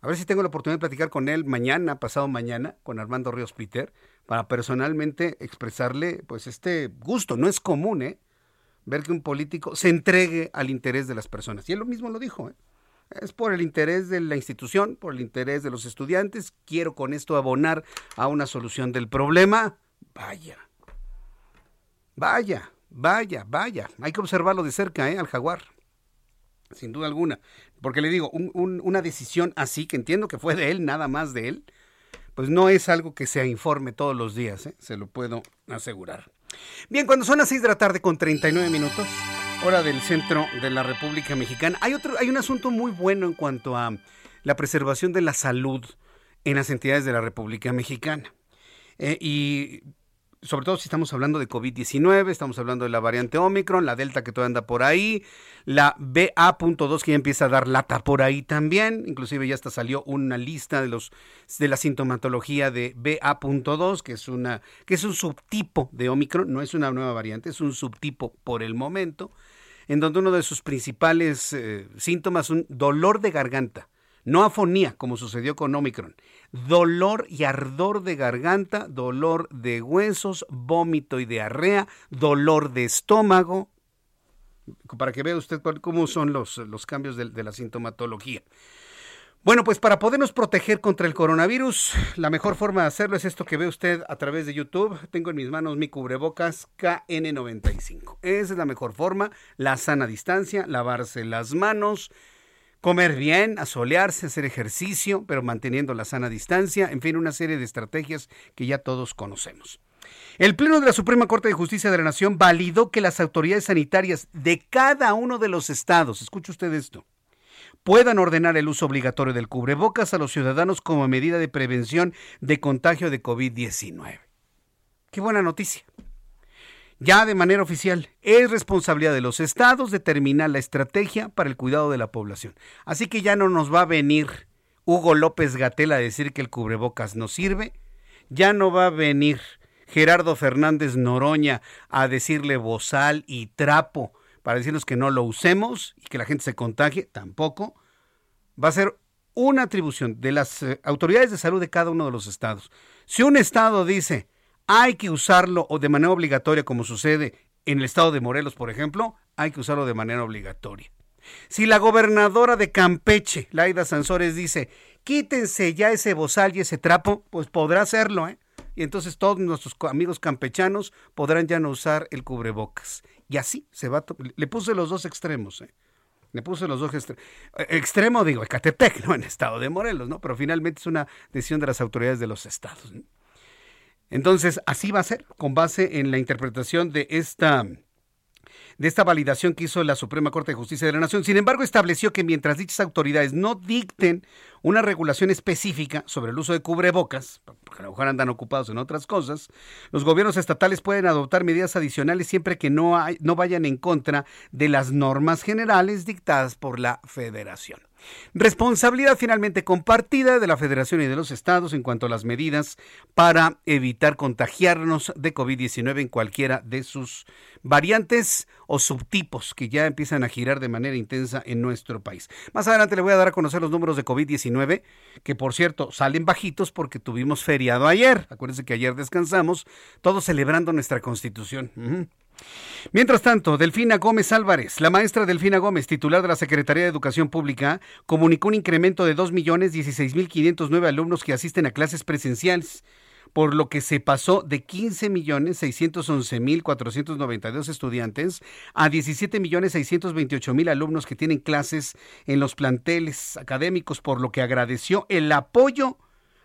Speaker 1: a ver si tengo la oportunidad de platicar con él mañana, pasado mañana, con Armando Ríos Peter, para personalmente expresarle pues este gusto. No es común, ¿eh? Ver que un político se entregue al interés de las personas. Y él lo mismo lo dijo, ¿eh? Es por el interés de la institución, por el interés de los estudiantes. Quiero con esto abonar a una solución del problema. Vaya. Vaya, vaya, vaya. Hay que observarlo de cerca, ¿eh? Al jaguar sin duda alguna. Porque le digo, una decisión así, que entiendo que fue de él, nada más de él, pues no es algo que se informe todos los días, ¿eh? se lo puedo asegurar. Bien, cuando son las 6 de la tarde con 39 minutos, hora del centro de la República Mexicana, hay, otro, hay un asunto muy bueno en cuanto a la preservación de la salud en las entidades de la República Mexicana. Eh, y sobre todo si estamos hablando de COVID-19, estamos hablando de la variante Omicron, la Delta que todavía anda por ahí, la BA.2 que ya empieza a dar lata por ahí también, inclusive ya hasta salió una lista de los de la sintomatología de BA.2, que es una que es un subtipo de Omicron, no es una nueva variante, es un subtipo por el momento, en donde uno de sus principales eh, síntomas un dolor de garganta no afonía, como sucedió con Omicron. Dolor y ardor de garganta, dolor de huesos, vómito y diarrea, dolor de estómago. Para que vea usted cómo son los, los cambios de, de la sintomatología. Bueno, pues para podernos proteger contra el coronavirus, la mejor forma de hacerlo es esto que ve usted a través de YouTube. Tengo en mis manos mi cubrebocas KN95. Esa es la mejor forma, la sana distancia, lavarse las manos, comer bien, asolearse, hacer ejercicio, pero manteniendo la sana distancia, en fin, una serie de estrategias que ya todos conocemos. El Pleno de la Suprema Corte de Justicia de la Nación validó que las autoridades sanitarias de cada uno de los estados, escuche usted esto, puedan ordenar el uso obligatorio del cubrebocas a los ciudadanos como medida de prevención de contagio de COVID-19. Qué buena noticia ya de manera oficial, es responsabilidad de los estados determinar la estrategia para el cuidado de la población. Así que ya no nos va a venir Hugo López Gatel a decir que el cubrebocas no sirve, ya no va a venir Gerardo Fernández Noroña a decirle bozal y trapo para decirnos que no lo usemos y que la gente se contagie, tampoco. Va a ser una atribución de las eh, autoridades de salud de cada uno de los estados. Si un estado dice, hay que usarlo o de manera obligatoria, como sucede en el estado de Morelos, por ejemplo, hay que usarlo de manera obligatoria. Si la gobernadora de Campeche, Laida Sansores, dice, quítense ya ese bozal y ese trapo, pues podrá hacerlo, ¿eh? Y entonces todos nuestros amigos campechanos podrán ya no usar el cubrebocas. Y así se va. Le puse los dos extremos, ¿eh? Le puse los dos extremos. Eh, extremo, digo, Ecatepec, en el estado de Morelos, ¿no? Pero finalmente es una decisión de las autoridades de los estados. Entonces, así va a ser, con base en la interpretación de esta de esta validación que hizo la Suprema Corte de Justicia de la Nación. Sin embargo, estableció que mientras dichas autoridades no dicten una regulación específica sobre el uso de cubrebocas, porque a lo mejor andan ocupados en otras cosas, los gobiernos estatales pueden adoptar medidas adicionales siempre que no, no vayan en contra de las normas generales dictadas por la Federación. Responsabilidad finalmente compartida de la Federación y de los estados en cuanto a las medidas para evitar contagiarnos de COVID-19 en cualquiera de sus variantes o subtipos que ya empiezan a girar de manera intensa en nuestro país. Más adelante le voy a dar a conocer los números de COVID-19, que por cierto salen bajitos porque tuvimos feriado ayer. Acuérdense que ayer descansamos, todos celebrando nuestra constitución. Mientras tanto, Delfina Gómez Álvarez, la maestra Delfina Gómez, titular de la Secretaría de Educación Pública, comunicó un incremento de 2.016.509 alumnos que asisten a clases presenciales, por lo que se pasó de 15.611.492 estudiantes a 17.628.000 alumnos que tienen clases en los planteles académicos, por lo que agradeció el apoyo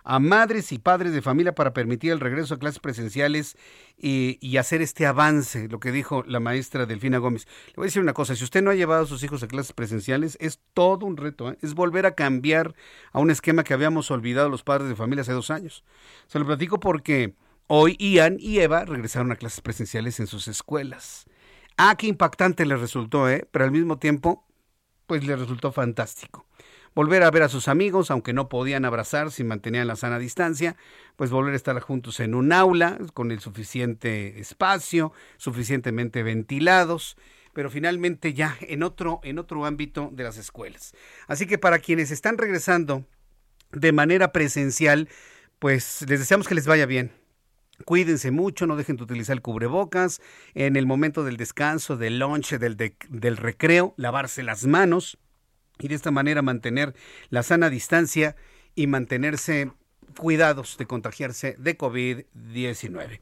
Speaker 1: a madres y padres de familia para permitir el regreso a clases presenciales y, hacer este avance, lo que dijo la maestra Delfina Gómez. Le voy a decir una cosa, si usted no ha llevado a sus hijos a clases presenciales, es todo un reto, ¿eh? es volver a cambiar a un esquema que habíamos olvidado los padres de familia hace dos años. Se lo platico porque hoy Ian y Eva regresaron a clases presenciales en sus escuelas. Ah, qué impactante les resultó, ¿eh? pero al mismo tiempo pues le resultó fantástico. Volver a ver a sus amigos, aunque no podían abrazar si mantenían la sana distancia, pues volver a estar juntos en un aula con el suficiente espacio, suficientemente ventilados, pero finalmente ya en otro, en otro ámbito de las escuelas. Así que para quienes están regresando de manera presencial, pues les deseamos que les vaya bien. Cuídense mucho, no dejen de utilizar el cubrebocas. En el momento del descanso, del lunch, del, del recreo, lavarse las manos y de esta manera mantener la sana distancia y mantenerse cuidados de contagiarse de COVID-19.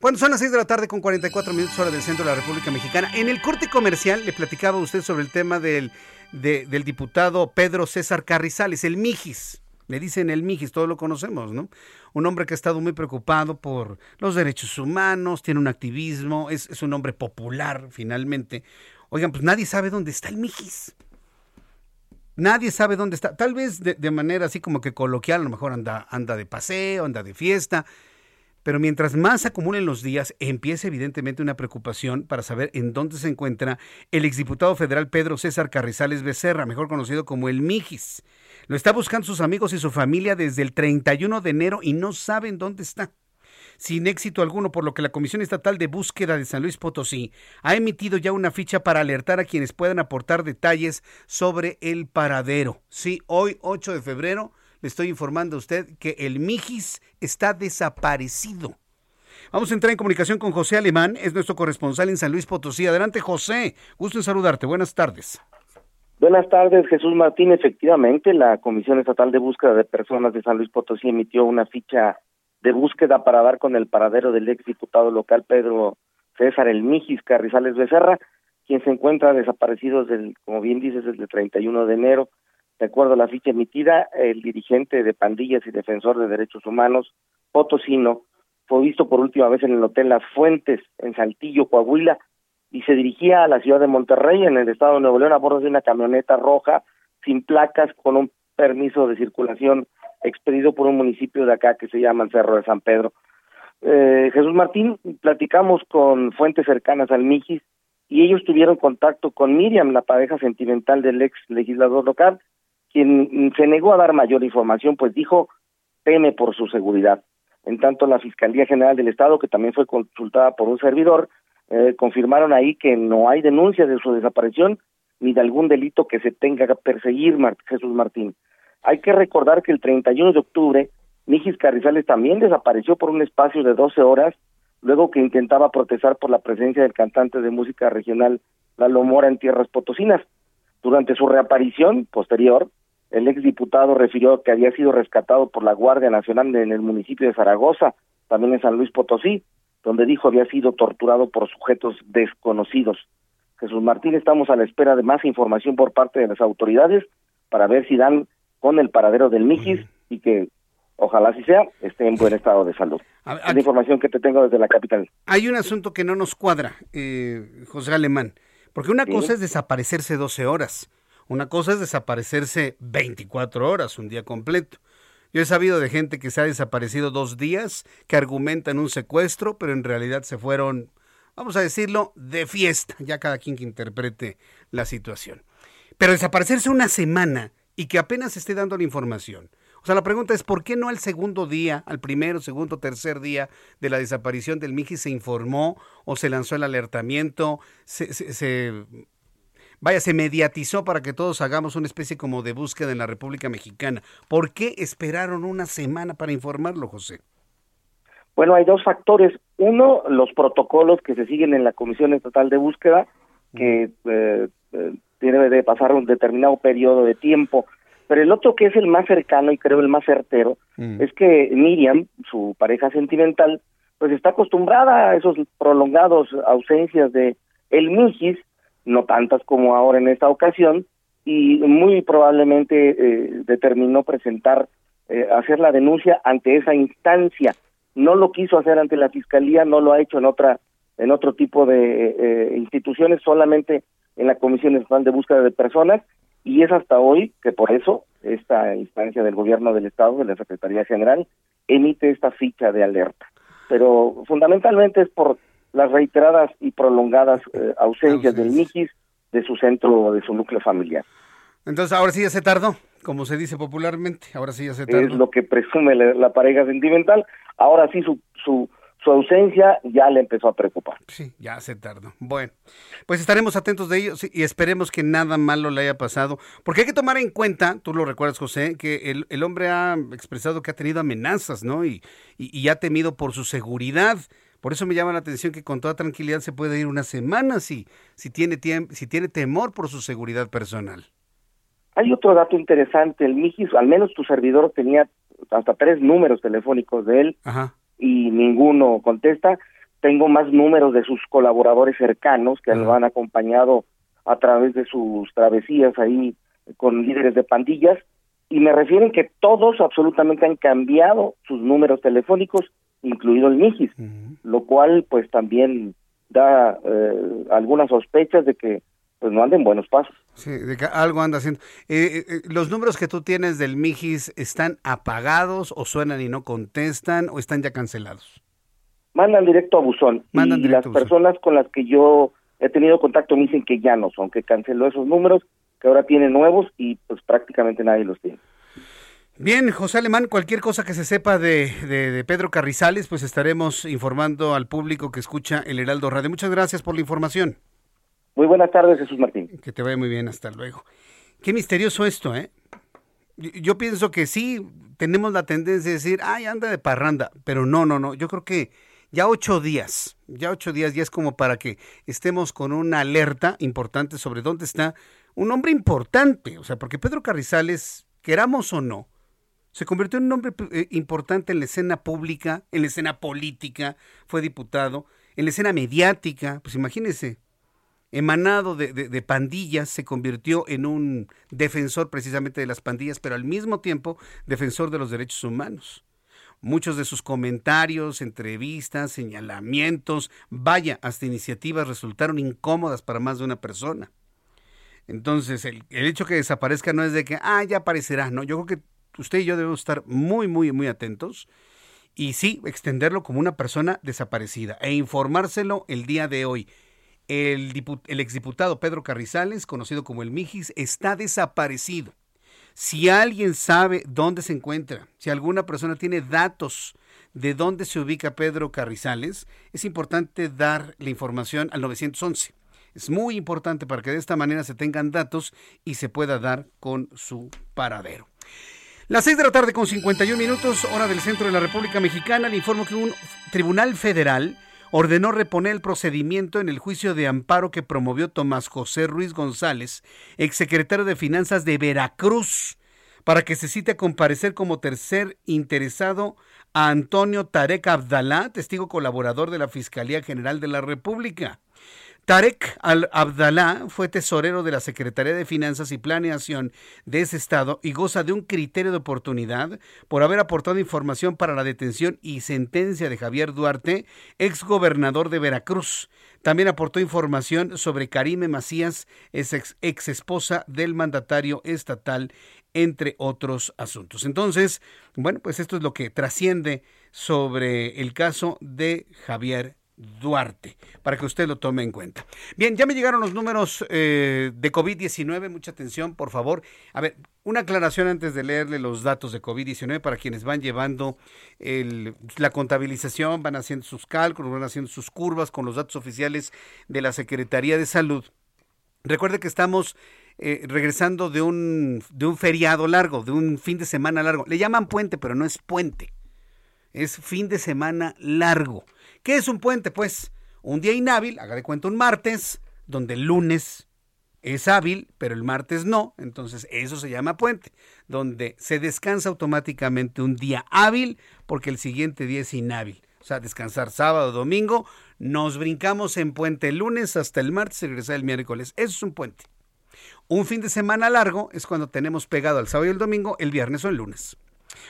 Speaker 1: Bueno, son las 6 de la tarde con 44 minutos hora del centro de la República Mexicana. En el corte comercial le platicaba a usted sobre el tema del, del diputado Pedro César Carrizales, el Mijis. Le dicen el Mijis, todos lo conocemos, ¿no? Un hombre que ha estado muy preocupado por los derechos humanos, tiene un activismo, es, es un hombre popular finalmente. Oigan, pues nadie sabe dónde está el Mijis. Nadie sabe dónde está. Tal vez de, manera así como que coloquial, a lo mejor anda, anda de paseo, anda de fiesta. Pero mientras más acumulen los días, empieza evidentemente una preocupación para saber en dónde se encuentra el exdiputado federal Pedro César Carrizales Becerra, mejor conocido como el Mijis. Lo está buscando sus amigos y su familia desde el 31 de enero y no saben dónde está sin éxito alguno, por lo que la Comisión Estatal de Búsqueda de San Luis Potosí ha emitido ya una ficha para alertar a quienes puedan aportar detalles sobre el paradero. Sí, hoy 8 de febrero le estoy informando a usted que el Mijis está desaparecido. Vamos a entrar en comunicación con José Alemán, es nuestro corresponsal en San Luis Potosí. Adelante, José. Gusto en saludarte. Buenas tardes.
Speaker 12: Buenas tardes, Jesús Martín. Efectivamente, la Comisión Estatal de Búsqueda de Personas de San Luis Potosí emitió una ficha de búsqueda para dar con el paradero del ex diputado local Pedro César El Mijis Carrizales Becerra, quien se encuentra desaparecido desde, como bien dices, desde el 31 de enero. De acuerdo a la ficha emitida, el dirigente de pandillas y defensor de derechos humanos, Potosino, fue visto por última vez en el Hotel Las Fuentes, en Saltillo, Coahuila, y se dirigía a la ciudad de Monterrey, en el estado de Nuevo León, a bordo de una camioneta roja sin placas, con un permiso de circulación expedido por un municipio de acá que se llama Cerro de San Pedro. Eh, Jesús Martín, platicamos con fuentes cercanas al Mijis y ellos tuvieron contacto con Miriam, la pareja sentimental del ex legislador local, quien se negó a dar mayor información, pues dijo teme por su seguridad. En tanto, la Fiscalía General del Estado, que también fue consultada por un servidor, eh, confirmaron ahí que no hay denuncias de su desaparición ni de algún delito que se tenga que perseguir, Jesús Martín. Hay que recordar que el 31 de octubre, Mijis Carrizales también desapareció por un espacio de 12 horas, luego que intentaba protestar por la presencia del cantante de música regional Lalo Mora en tierras potosinas. Durante su reaparición posterior, el exdiputado refirió que había sido rescatado por la Guardia Nacional en el municipio de Zaragoza, también en San Luis Potosí, donde dijo había sido torturado por sujetos desconocidos. Jesús Martín, estamos a la espera de más información por parte de las autoridades para ver si dan con el paradero del Mijis y que ojalá así sea, esté en buen estado de salud. es la información que te tengo desde la capital.
Speaker 1: Hay un asunto que no nos cuadra, eh, José Alemán, porque una cosa es desaparecerse 12 horas, una cosa es desaparecerse 24 horas, un día completo. Yo he sabido de gente que se ha desaparecido dos días, que argumentan un secuestro, pero en realidad se fueron, vamos a decirlo, de fiesta, ya cada quien que interprete la situación. Pero desaparecerse una semana y que apenas esté dando la información. O sea, la pregunta es, ¿por qué no al segundo día, al primero, segundo, tercer día de la desaparición del Miji se informó o se lanzó el alertamiento, se, se, vaya, se mediatizó para que todos hagamos una especie como de búsqueda en la República Mexicana? ¿Por qué esperaron una semana para informarlo, José?
Speaker 12: Bueno, hay dos factores. Uno, los protocolos que se siguen en la Comisión Estatal de Búsqueda, que eh, eh, debe de pasar un determinado periodo de tiempo. Pero el otro que es el más cercano y creo el más certero mm. es que Miriam, su pareja sentimental, pues está acostumbrada a esos prolongados ausencias de el Mijis, no tantas como ahora en esta ocasión, y muy probablemente eh, determinó presentar, eh, hacer la denuncia ante esa instancia. No lo quiso hacer ante la fiscalía, no lo ha hecho en otra, en otro tipo de eh, instituciones, solamente en la Comisión Estatal de Búsqueda de Personas y es hasta hoy que por eso esta instancia del gobierno del estado, de la Secretaría General, emite esta ficha de alerta. Pero fundamentalmente es por las reiteradas y prolongadas eh, ausencias del MIGIS de su centro, de su núcleo familiar.
Speaker 1: Entonces ahora sí ya se tardó, como se dice popularmente, ahora sí ya se tardó.
Speaker 12: Es lo que presume la, la pareja sentimental. Ahora sí su, su, su ausencia ya le empezó a preocupar.
Speaker 1: Sí, ya se tardó. Bueno, pues estaremos atentos de ello y esperemos que nada malo le haya pasado, porque hay que tomar en cuenta, tú lo recuerdas José, que el, el hombre ha expresado que ha tenido amenazas, ¿no? Y, y, y ha temido por su seguridad. Por eso me llama la atención que con toda tranquilidad se puede ir una semana si, si, tiene, si tiene temor por su seguridad personal.
Speaker 12: Hay otro dato interesante, el Mijis, al menos tu servidor tenía hasta tres números telefónicos de él
Speaker 1: Ajá.
Speaker 12: Y ninguno contesta. Tengo más números de sus colaboradores cercanos que lo han acompañado a través de sus travesías ahí con líderes de pandillas. Y me refieren que todos absolutamente han cambiado sus números telefónicos, incluido el Mijis, lo cual pues también da eh, algunas sospechas de que pues no anden buenos pasos.
Speaker 1: Sí, de que algo anda haciendo. Eh, eh, ¿Los números que tú tienes del Mijis están apagados o suenan y no contestan o están ya cancelados?
Speaker 12: Mandan directo a buzón.
Speaker 1: Mandan
Speaker 12: y
Speaker 1: directo
Speaker 12: las personas con las que yo he tenido contacto me dicen que ya no son, que canceló esos números, que ahora tiene nuevos y pues prácticamente nadie los tiene.
Speaker 1: Bien, José Alemán, cualquier cosa que se sepa de, de, de Pedro Carrizales, pues estaremos informando al público que escucha el Heraldo Radio. Muchas gracias por la información.
Speaker 12: Muy buenas tardes, Jesús Martín.
Speaker 1: Que te vaya muy bien, hasta luego. Qué misterioso esto, ¿eh? Yo, pienso que sí, tenemos la tendencia de decir, ay, anda de parranda, pero no, no, no, yo creo que ya ocho días, ya ocho días ya es como para que estemos con una alerta importante sobre dónde está un hombre importante, o sea, porque Pedro Carrizales, queramos o no, se convirtió en un hombre eh, importante en la escena pública, en la escena política, fue diputado, en la escena mediática, pues imagínense, emanado de, de, pandillas, se convirtió en un defensor precisamente de las pandillas, pero al mismo tiempo defensor de los derechos humanos. Muchos de sus comentarios, entrevistas, señalamientos, vaya, hasta iniciativas resultaron incómodas para más de una persona. Entonces, el, el hecho que desaparezca no es de que, ah, ya aparecerá, no, yo creo que usted y yo debemos estar muy, muy, muy atentos y sí, extenderlo como una persona desaparecida e informárselo el día de hoy. El, el exdiputado Pedro Carrizales, conocido como el Mijis, está desaparecido. Si alguien sabe dónde se encuentra, si alguna persona tiene datos de dónde se ubica Pedro Carrizales, es importante dar la información al 911. Es muy importante para que de esta manera se tengan datos y se pueda dar con su paradero. Las 6 de la tarde con 51 minutos, hora del centro de la República Mexicana, le informo que un tribunal federal ordenó reponer el procedimiento en el juicio de amparo que promovió Tomás José Ruiz González, exsecretario de Finanzas de Veracruz, para que se cite a comparecer como tercer interesado a Antonio Tarek Abdalá, testigo colaborador de la Fiscalía General de la República. Tarek Al-Abdalá fue tesorero de la Secretaría de Finanzas y Planeación de ese estado y goza de un criterio de oportunidad por haber aportado información para la detención y sentencia de Javier Duarte, ex gobernador de Veracruz. También aportó información sobre Karime Macías, ex, ex esposa del mandatario estatal, entre otros asuntos. Entonces, bueno, pues esto es lo que trasciende sobre el caso de Javier Duarte, para que usted lo tome en cuenta. Bien, ya me llegaron los números eh, de COVID-19, mucha atención, por favor. A ver, una aclaración antes de leerle los datos de COVID-19 para quienes van llevando la contabilización, van haciendo sus cálculos, van haciendo sus curvas con los datos oficiales de la Secretaría de Salud. Recuerde que estamos eh, regresando de un feriado largo, de un fin de semana largo. Le llaman puente, pero no es puente. Es fin de semana largo. ¿Qué es un puente? Pues un día inhábil, haga de cuenta un martes, donde el lunes es hábil, pero el martes no, entonces eso se llama puente, donde se descansa automáticamente un día hábil porque el siguiente día es inhábil. O sea, descansar sábado, domingo, nos brincamos en puente el lunes hasta el martes y regresar el miércoles. Eso es un puente. Un fin de semana largo es cuando tenemos pegado al sábado y el domingo, el viernes o el lunes.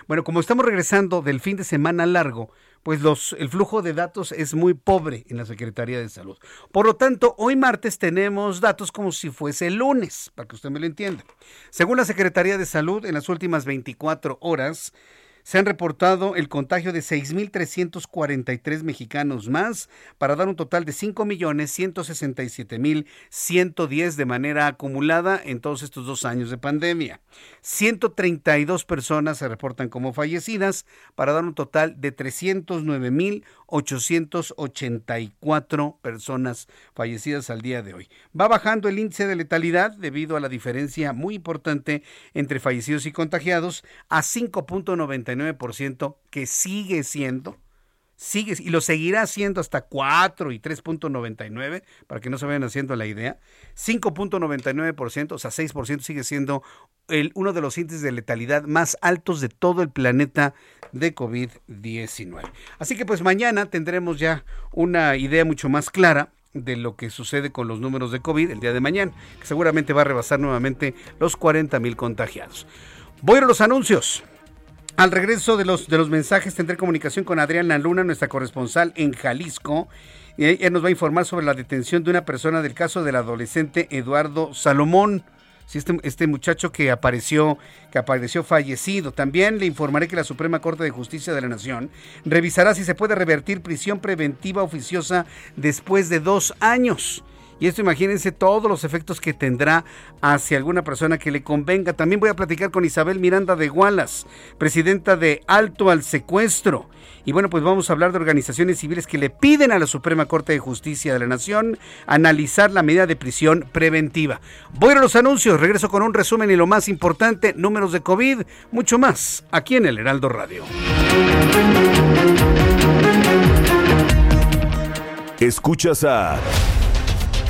Speaker 1: Bueno, como estamos regresando del fin de semana largo, pues los, el flujo de datos es muy pobre en la Secretaría de Salud. Por lo tanto, hoy martes tenemos datos como si fuese lunes, para que usted me lo entienda. Según la Secretaría de Salud, en las últimas 24 horas se han reportado el contagio de 6.343 mexicanos más para dar un total de 5.167.110 de manera acumulada en todos estos dos años de pandemia. 132 personas se reportan como fallecidas para dar un total de 309.884 personas fallecidas al día de hoy. Va bajando el índice de letalidad debido a la diferencia muy importante entre fallecidos y contagiados a 5.99 ciento que sigue siendo, sigue y lo seguirá siendo hasta 4 y 3.99, para que no se vayan haciendo la idea. 5.99%, o sea, 6% sigue siendo el, uno de los índices de letalidad más altos de todo el planeta de COVID-19. Así que pues mañana tendremos ya una idea mucho más clara de lo que sucede con los números de COVID el día de mañana, que seguramente va a rebasar nuevamente los 40 mil contagiados. Voy a los anuncios. Al regreso de los, de los mensajes tendré comunicación con Adriana Luna, nuestra corresponsal en Jalisco. Y ella nos va a informar sobre la detención de una persona del caso del adolescente Eduardo Salomón. Este, este, muchacho que apareció, que apareció fallecido. También le informaré que la Suprema Corte de Justicia de la Nación revisará si se puede revertir prisión preventiva oficiosa después de dos años. Y esto imagínense todos los efectos que tendrá hacia alguna persona que le convenga. También voy a platicar con Isabel Miranda de Gualas, presidenta de Alto al Secuestro. Y bueno, pues vamos a hablar de organizaciones civiles que le piden a la Suprema Corte de Justicia de la Nación analizar la medida de prisión preventiva. Voy a los anuncios, regreso con un resumen y lo más importante, números de COVID, mucho más, aquí en el Heraldo Radio.
Speaker 9: Escuchas a...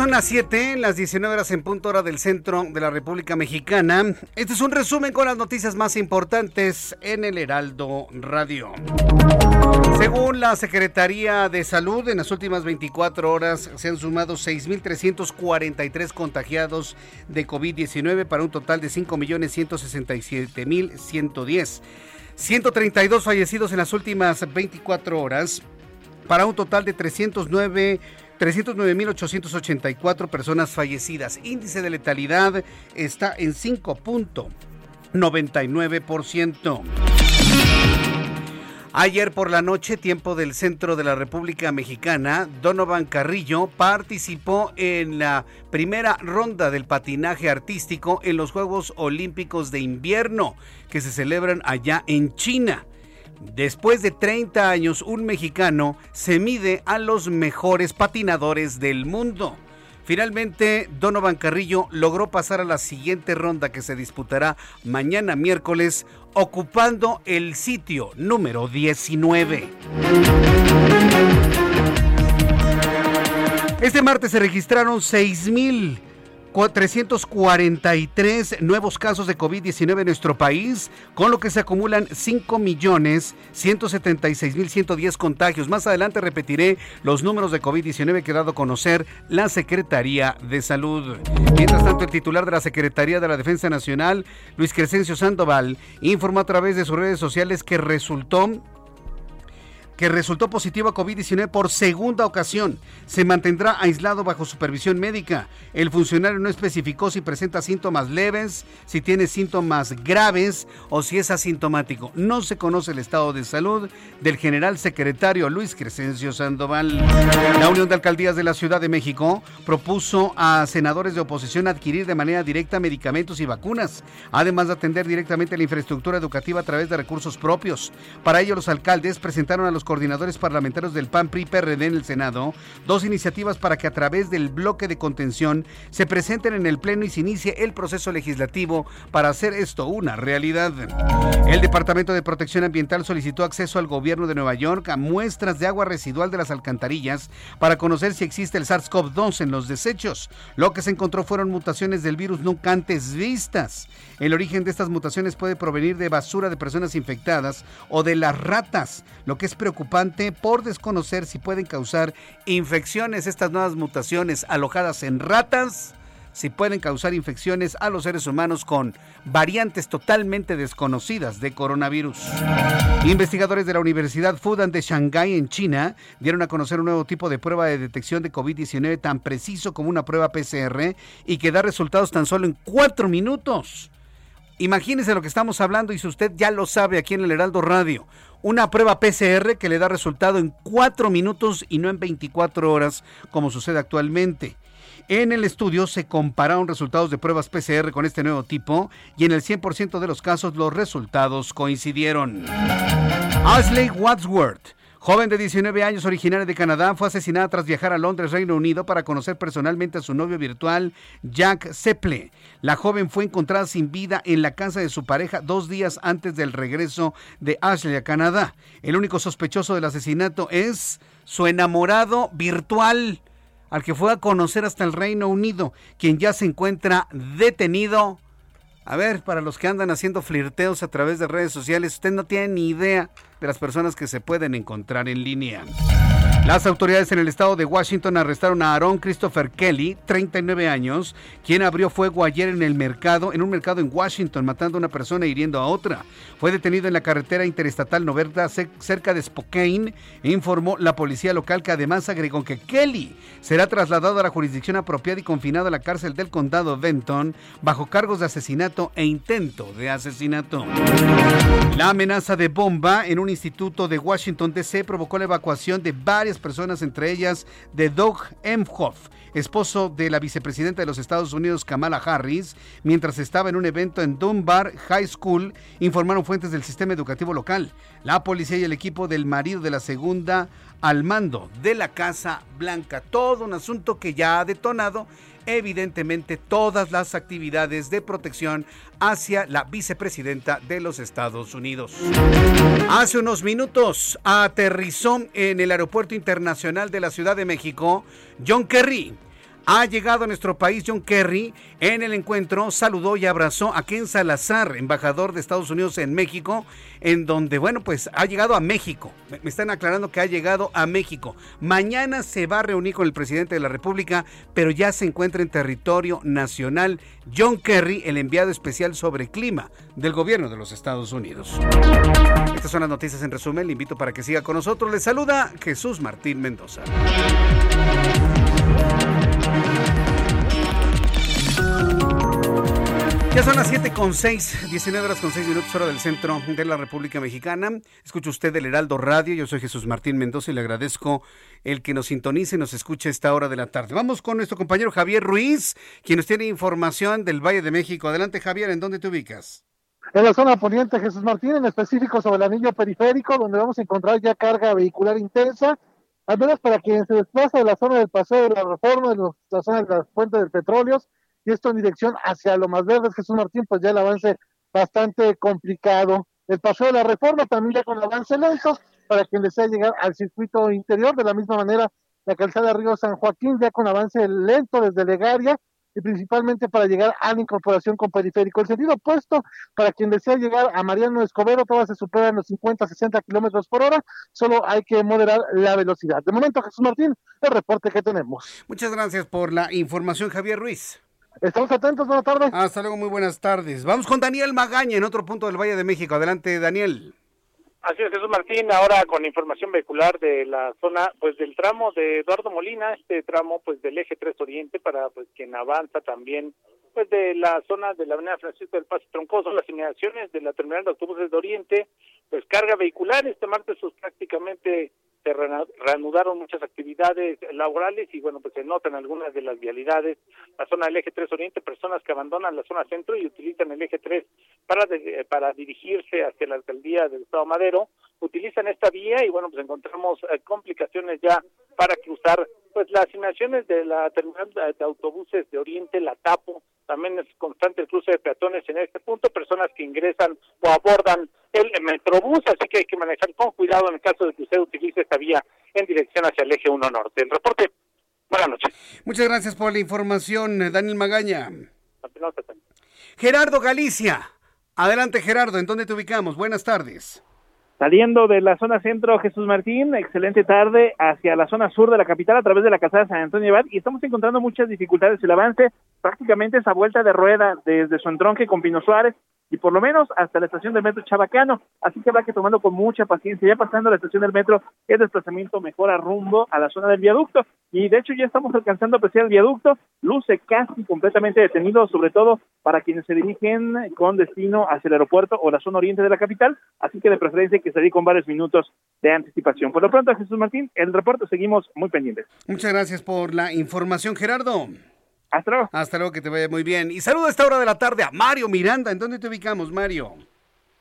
Speaker 1: Son las 7, las 19 horas en punto hora del centro de la República Mexicana. Este es un resumen con las noticias más importantes en el Heraldo Radio. Según la Secretaría de Salud, en las últimas 24 horas se han sumado 6.343 contagiados de COVID-19 para un total de 5.167.110. 132 fallecidos en las últimas 24 horas para un total de 309 309.884 personas fallecidas. Índice de letalidad está en 5.99%. Ayer por la noche, tiempo del centro de la República Mexicana, Donovan Carrillo participó en la primera ronda del patinaje artístico en los Juegos Olímpicos de Invierno que se celebran allá en China. Después de 30 años, un mexicano se mide a los mejores patinadores del mundo. Finalmente, Donovan Carrillo logró pasar a la siguiente ronda que se disputará mañana miércoles, ocupando el sitio número 19. Este martes se registraron 6.000 343 nuevos casos de COVID-19 en nuestro país, con lo que se acumulan 5.176.110 contagios. Más adelante repetiré los números de COVID-19 que ha dado a conocer la Secretaría de Salud. Mientras tanto, el titular de la Secretaría de la Defensa Nacional, Luis Crescencio Sandoval, informó a través de sus redes sociales que resultó que resultó positivo a COVID-19 por segunda ocasión. Se mantendrá aislado bajo supervisión médica. El funcionario no especificó si presenta síntomas leves, si tiene síntomas graves o si es asintomático. No se conoce el estado de salud del general secretario Luis Crescencio Sandoval. La Unión de Alcaldías de la Ciudad de México propuso a senadores de oposición adquirir de manera directa medicamentos y vacunas, además de atender directamente la infraestructura educativa a través de recursos propios. Para ello, los alcaldes presentaron a los coordinadores parlamentarios del PAN PRI PRD en el Senado dos iniciativas para que a través del bloque de contención se presenten en el Pleno y se inicie el proceso legislativo para hacer esto una realidad. El Departamento de Protección Ambiental solicitó acceso al gobierno de Nueva York a muestras de agua residual de las alcantarillas para conocer si existe el SARS-CoV-2 en los desechos. Lo que se encontró fueron mutaciones del virus nunca antes vistas. El origen de estas mutaciones puede provenir de basura de personas infectadas o de las ratas, lo que es preocupante por desconocer si pueden causar infecciones estas nuevas mutaciones alojadas en ratas si pueden causar infecciones a los seres humanos con variantes totalmente desconocidas de coronavirus. Investigadores de la Universidad Fudan de Shanghái en China dieron a conocer un nuevo tipo de prueba de detección de COVID-19 tan preciso como una prueba PCR y que da resultados tan solo en cuatro minutos. Imagínese lo que estamos hablando y si usted ya lo sabe aquí en el Heraldo Radio. Una prueba PCR que le da resultado en cuatro minutos y no en 24 horas como sucede actualmente. En el estudio se compararon resultados de pruebas PCR con este nuevo tipo y en el 100% de los casos los resultados coincidieron. Ashley Wadsworth Joven de 19 años, originaria de Canadá, fue asesinada tras viajar a Londres, Reino Unido, para conocer personalmente a su novio virtual, Jack Seple. La joven fue encontrada sin vida en la casa de su pareja dos días antes del regreso de Ashley a Canadá. El único sospechoso del asesinato es su enamorado virtual, al que fue a conocer hasta el Reino Unido, quien ya se encuentra detenido. A ver, para los que andan haciendo flirteos a través de redes sociales, usted no tiene ni idea de las personas que se pueden encontrar en línea. Las autoridades en el estado de Washington arrestaron a Aaron Christopher Kelly, 39 años, quien abrió fuego ayer en el mercado, en un mercado en Washington, matando a una persona e hiriendo a otra. Fue detenido en la carretera interestatal 90 cerca de Spokane, e informó la policía local que además agregó que Kelly será trasladado a la jurisdicción apropiada y confinado a la cárcel del condado Benton bajo cargos de asesinato e intento de asesinato. La amenaza de bomba en un instituto de Washington DC provocó la evacuación de varias personas, entre ellas de Doug Emhoff, esposo de la vicepresidenta de los Estados Unidos, Kamala Harris, mientras estaba en un evento en Dunbar High School, informaron fuentes del sistema educativo local. La policía y el equipo del marido de la segunda al mando de la Casa Blanca. Todo un asunto que ya ha detonado evidentemente todas las actividades de protección hacia la vicepresidenta de los Estados Unidos. Hace unos minutos aterrizó en el Aeropuerto Internacional de la Ciudad de México John Kerry ha llegado a nuestro país John Kerry. En el encuentro saludó y abrazó a Ken Salazar, embajador de Estados Unidos en México, en donde, bueno, pues ha llegado a México. Me están aclarando que ha llegado a México. Mañana se va a reunir con el presidente de la República, pero ya se encuentra en territorio nacional John Kerry, el enviado especial sobre clima del gobierno de los Estados Unidos. Estas son las noticias en resumen. Le invito para que siga con nosotros. Le saluda Jesús Martín Mendoza. Ya son las 7 con 6, 19 horas con 6 minutos hora del centro de la República Mexicana. Escucha usted el Heraldo Radio, yo soy Jesús Martín Mendoza y le agradezco el que nos sintonice y nos escuche a esta hora de la tarde. Vamos con nuestro compañero Javier Ruiz, quien nos tiene información del Valle de México. Adelante Javier, ¿en dónde te ubicas?
Speaker 4: En la zona poniente Jesús Martín, en específico sobre el anillo periférico, donde vamos a encontrar ya carga vehicular intensa, al menos para quien se desplaza de la zona del Paseo de la Reforma, de la zona de las fuentes del petróleo, y esto en dirección hacia lo más verde, Jesús Martín, pues ya el avance bastante complicado. El paso de la reforma también ya con avance lento, para quien desea llegar al circuito interior, de la misma manera la calzada Río San Joaquín ya con avance lento desde Legaria y principalmente para llegar a la incorporación con periférico. El sentido opuesto, para quien desea llegar a Mariano Escobedo, todas se superan los 50, 60 kilómetros por hora, solo hay que moderar la velocidad. De momento, Jesús Martín, el reporte que tenemos.
Speaker 1: Muchas gracias por la información, Javier Ruiz.
Speaker 4: Estamos atentos, buenas tardes.
Speaker 1: Hasta luego, muy buenas tardes. Vamos con Daniel Magaña en otro punto del Valle de México. Adelante, Daniel.
Speaker 2: Así es, Jesús Martín, ahora con información vehicular de la zona, pues del tramo de Eduardo Molina, este tramo pues del eje 3 Oriente para pues quien avanza también pues de la zona de la avenida Francisco del Paso Troncoso, las señalaciones de la terminal de autobuses de Oriente, pues carga vehicular, este martes pues prácticamente se reanudaron muchas actividades laborales y bueno, pues se notan algunas de las vialidades, la zona del eje 3 Oriente, personas que abandonan la zona centro y utilizan el eje 3 para, para dirigirse hacia la alcaldía del Estado Madero, utilizan esta vía y bueno, pues encontramos eh, complicaciones ya para cruzar pues las asignaciones de la terminal de autobuses de Oriente, la Tapo, también es constante el cruce de peatones en este punto, personas que ingresan o abordan el Metrobús, así que hay que manejar con cuidado en el caso de que usted utilice esta vía en dirección hacia el eje 1 norte. El reporte, buenas noches.
Speaker 1: Muchas gracias por la información, Daniel Magaña. Gerardo Galicia. Adelante, Gerardo, ¿en dónde te ubicamos? Buenas tardes.
Speaker 3: Saliendo de la zona centro Jesús Martín, excelente tarde hacia la zona sur de la capital a través de la calzada San Antonio Abad y estamos encontrando muchas dificultades. El avance prácticamente esa vuelta de rueda desde su entronque con Pino Suárez y por lo menos hasta la estación del metro Chabacano. Así que habrá que tomando con mucha paciencia. Ya pasando la estación del metro, el desplazamiento mejora rumbo a la zona del viaducto. Y de hecho ya estamos alcanzando a apreciar el viaducto. Luce casi completamente detenido, sobre todo para quienes se dirigen con destino hacia el aeropuerto o la zona oriente de la capital. Así que de preferencia hay que salir con varios minutos de anticipación. Por lo pronto, Jesús Martín, el reporte seguimos muy pendientes.
Speaker 1: Muchas gracias por la información, Gerardo.
Speaker 3: Hasta luego.
Speaker 1: Hasta luego, que te vaya muy bien. Y saludo a esta hora de la tarde a Mario Miranda. ¿En dónde te ubicamos, Mario?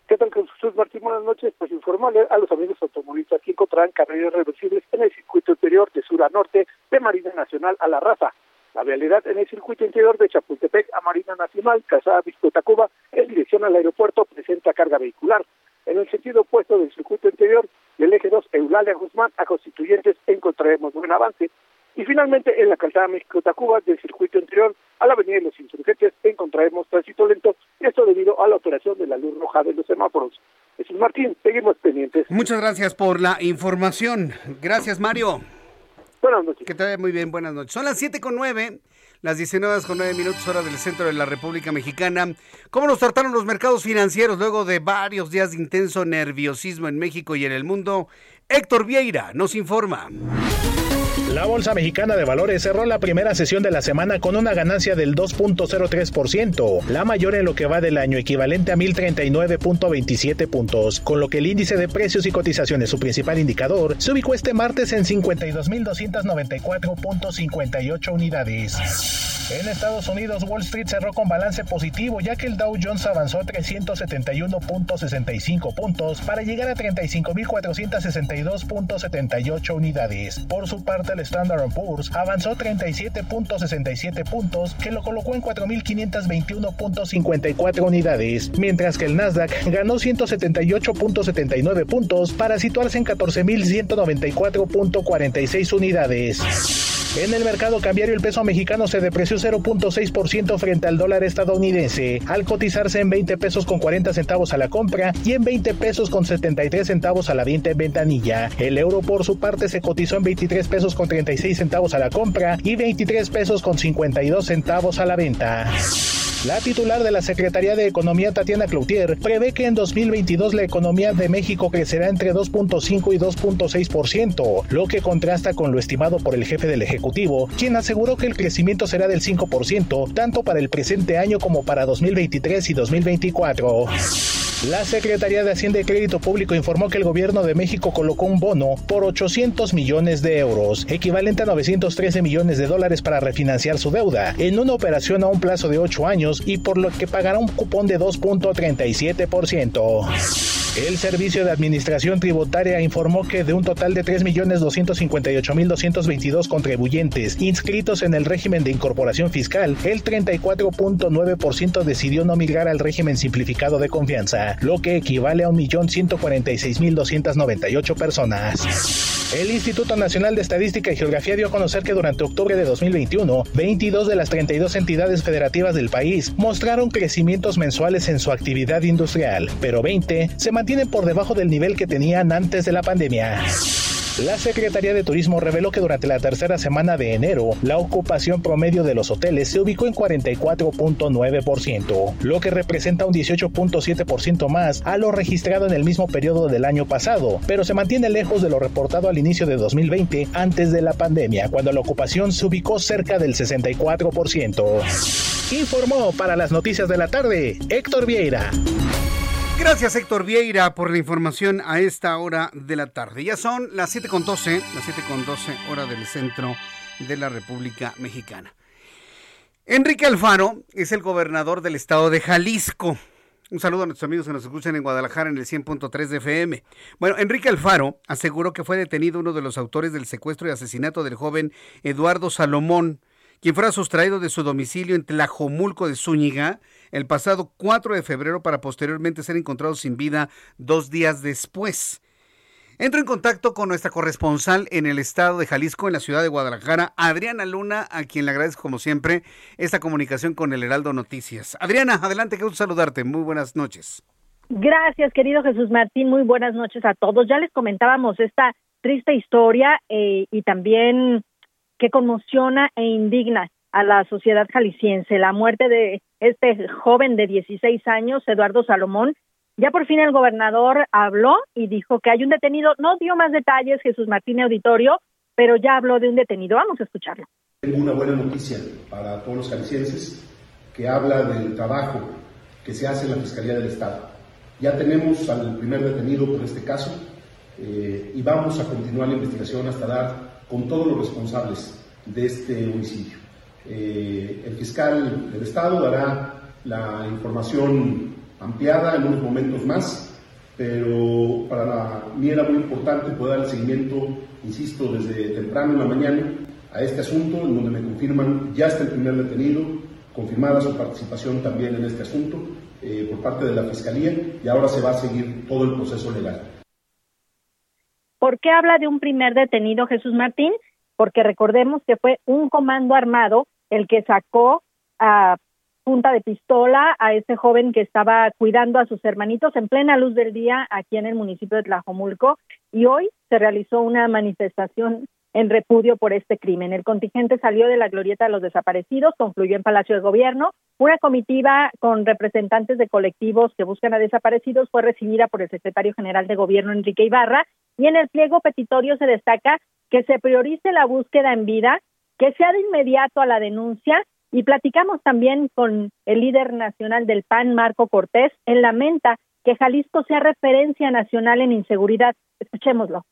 Speaker 13: ¿Qué tal, Jesús Martín? Buenas noches. Pues informarle a los amigos automovilistas que encontrarán carreras reversibles en el circuito interior de sur a norte de Marina Nacional a la raza. La vialidad en el circuito interior de Chapultepec a Marina Nacional, Casada Tacuba, en dirección al aeropuerto, presenta carga vehicular. En el sentido opuesto del circuito interior del eje 2 Eulalia Guzmán a Constituyentes encontraremos buen avance. Y finalmente, en la calzada México-Tacuba del circuito interior a la avenida de los Insurgentes encontraremos tránsito lento, esto debido a la operación de la luz roja de los semáforos. Jesús Martín, seguimos pendientes.
Speaker 1: Muchas gracias por la información. Gracias, Mario.
Speaker 13: Buenas noches.
Speaker 1: Que te vaya muy bien, buenas noches. Son las 7 con 9, las 19 con 9 minutos hora del centro de la República Mexicana. ¿Cómo nos trataron los mercados financieros luego de varios días de intenso nerviosismo en México y en el mundo? Héctor Vieira nos informa.
Speaker 14: La Bolsa Mexicana de Valores cerró la primera sesión de la semana con una ganancia del 2.03%, la mayor en lo que va del año, equivalente a 1.039.27 puntos, con lo que el índice de precios y cotizaciones, su principal indicador, se ubicó este martes en 52.294.58 unidades. En Estados Unidos, Wall Street cerró con balance positivo, ya que el Dow Jones avanzó 371.65 puntos para llegar a 35.462.78 unidades. Por su parte, el Standard Poor's avanzó 37.67 puntos, que lo colocó en 4.521.54 unidades, mientras que el Nasdaq ganó 178.79 puntos para situarse en 14.194.46 unidades. En el mercado cambiario el peso mexicano se depreció 0.6% frente al dólar estadounidense, al cotizarse en 20 pesos con 40 centavos a la compra y en 20 pesos con 73 centavos a la venta en ventanilla. El euro por su parte se cotizó en 23 pesos con 36 centavos a la compra y 23 pesos con 52 centavos a la venta. La titular de la Secretaría de Economía, Tatiana Cloutier, prevé que en 2022 la economía de México crecerá entre 2.5 y 2.6%, lo que contrasta con lo estimado por el jefe del Ejecutivo, quien aseguró que el crecimiento será del 5%, tanto para el presente año como para 2023 y 2024. La Secretaría de Hacienda y Crédito Público informó que el gobierno de México colocó un bono por 800 millones de euros, equivalente a 913 millones de dólares para refinanciar su deuda, en una operación a un plazo de 8 años y por lo que pagará un cupón de 2.37%. El Servicio de Administración Tributaria informó que de un total de 3.258.222 contribuyentes inscritos en el régimen de incorporación fiscal, el 34.9% decidió no migrar al régimen simplificado de confianza, lo que equivale a 1.146.298 personas. El Instituto Nacional de Estadística y Geografía dio a conocer que durante octubre de 2021, 22 de las 32 entidades federativas del país mostraron crecimientos mensuales en su actividad industrial, pero 20 se mantienen por debajo del nivel que tenían antes de la pandemia. La Secretaría de Turismo reveló que durante la tercera semana de enero, la ocupación promedio de los hoteles se ubicó en 44.9%, lo que representa un 18.7% más a lo registrado en el mismo periodo del año pasado, pero se mantiene lejos de lo reportado al inicio de 2020 antes de la pandemia, cuando la ocupación se ubicó cerca del 64%. Informó para las noticias de la tarde Héctor Vieira.
Speaker 1: Gracias Héctor Vieira por la información a esta hora de la tarde. Ya son las 7.12, las 7.12 hora del centro de la República Mexicana. Enrique Alfaro es el gobernador del estado de Jalisco. Un saludo a nuestros amigos que nos escuchan en Guadalajara en el 100.3 de FM. Bueno, Enrique Alfaro aseguró que fue detenido uno de los autores del secuestro y asesinato del joven Eduardo Salomón, quien fuera sustraído de su domicilio en Tlajomulco de Zúñiga el pasado 4 de febrero para posteriormente ser encontrado sin vida dos días después. Entro en contacto con nuestra corresponsal en el estado de Jalisco, en la ciudad de Guadalajara, Adriana Luna, a quien le agradezco como siempre esta comunicación con el Heraldo Noticias. Adriana, adelante, gusto saludarte. Muy buenas noches.
Speaker 15: Gracias, querido Jesús Martín. Muy buenas noches a todos. Ya les comentábamos esta triste historia eh, y también que conmociona e indigna a la sociedad jalisciense. La muerte de este joven de 16 años, Eduardo Salomón, ya por fin el gobernador habló y dijo que hay un detenido, no dio más detalles Jesús Martín Auditorio, pero ya habló de un detenido. Vamos a escucharlo.
Speaker 16: Tengo una buena noticia para todos los jaliscienses que habla del trabajo que se hace en la Fiscalía del Estado. Ya tenemos al primer detenido por este caso eh, y vamos a continuar la investigación hasta dar con todos los responsables de este homicidio. Eh, el fiscal del Estado dará la información ampliada en unos momentos más, pero para mí era muy importante poder dar el seguimiento, insisto, desde temprano en la mañana a este asunto, en donde me confirman ya está el primer detenido, confirmada su participación también en este asunto eh, por parte de la Fiscalía y ahora se va a seguir todo el proceso legal.
Speaker 15: ¿Por qué habla de un primer detenido, Jesús Martín? Porque recordemos que fue un comando armado el que sacó a punta de pistola a este joven que estaba cuidando a sus hermanitos en plena luz del día aquí en el municipio de Tlajomulco y hoy se realizó una manifestación en repudio por este crimen. El contingente salió de la glorieta de los desaparecidos, concluyó en Palacio de Gobierno. Una comitiva con representantes de colectivos que buscan a desaparecidos fue recibida por el secretario general de Gobierno, Enrique Ibarra, y en el pliego petitorio se destaca que se priorice la búsqueda en vida, que sea de inmediato a la denuncia y platicamos también con el líder nacional del PAN, Marco Cortés, en lamenta que Jalisco sea referencia nacional en inseguridad. Escuchémoslo.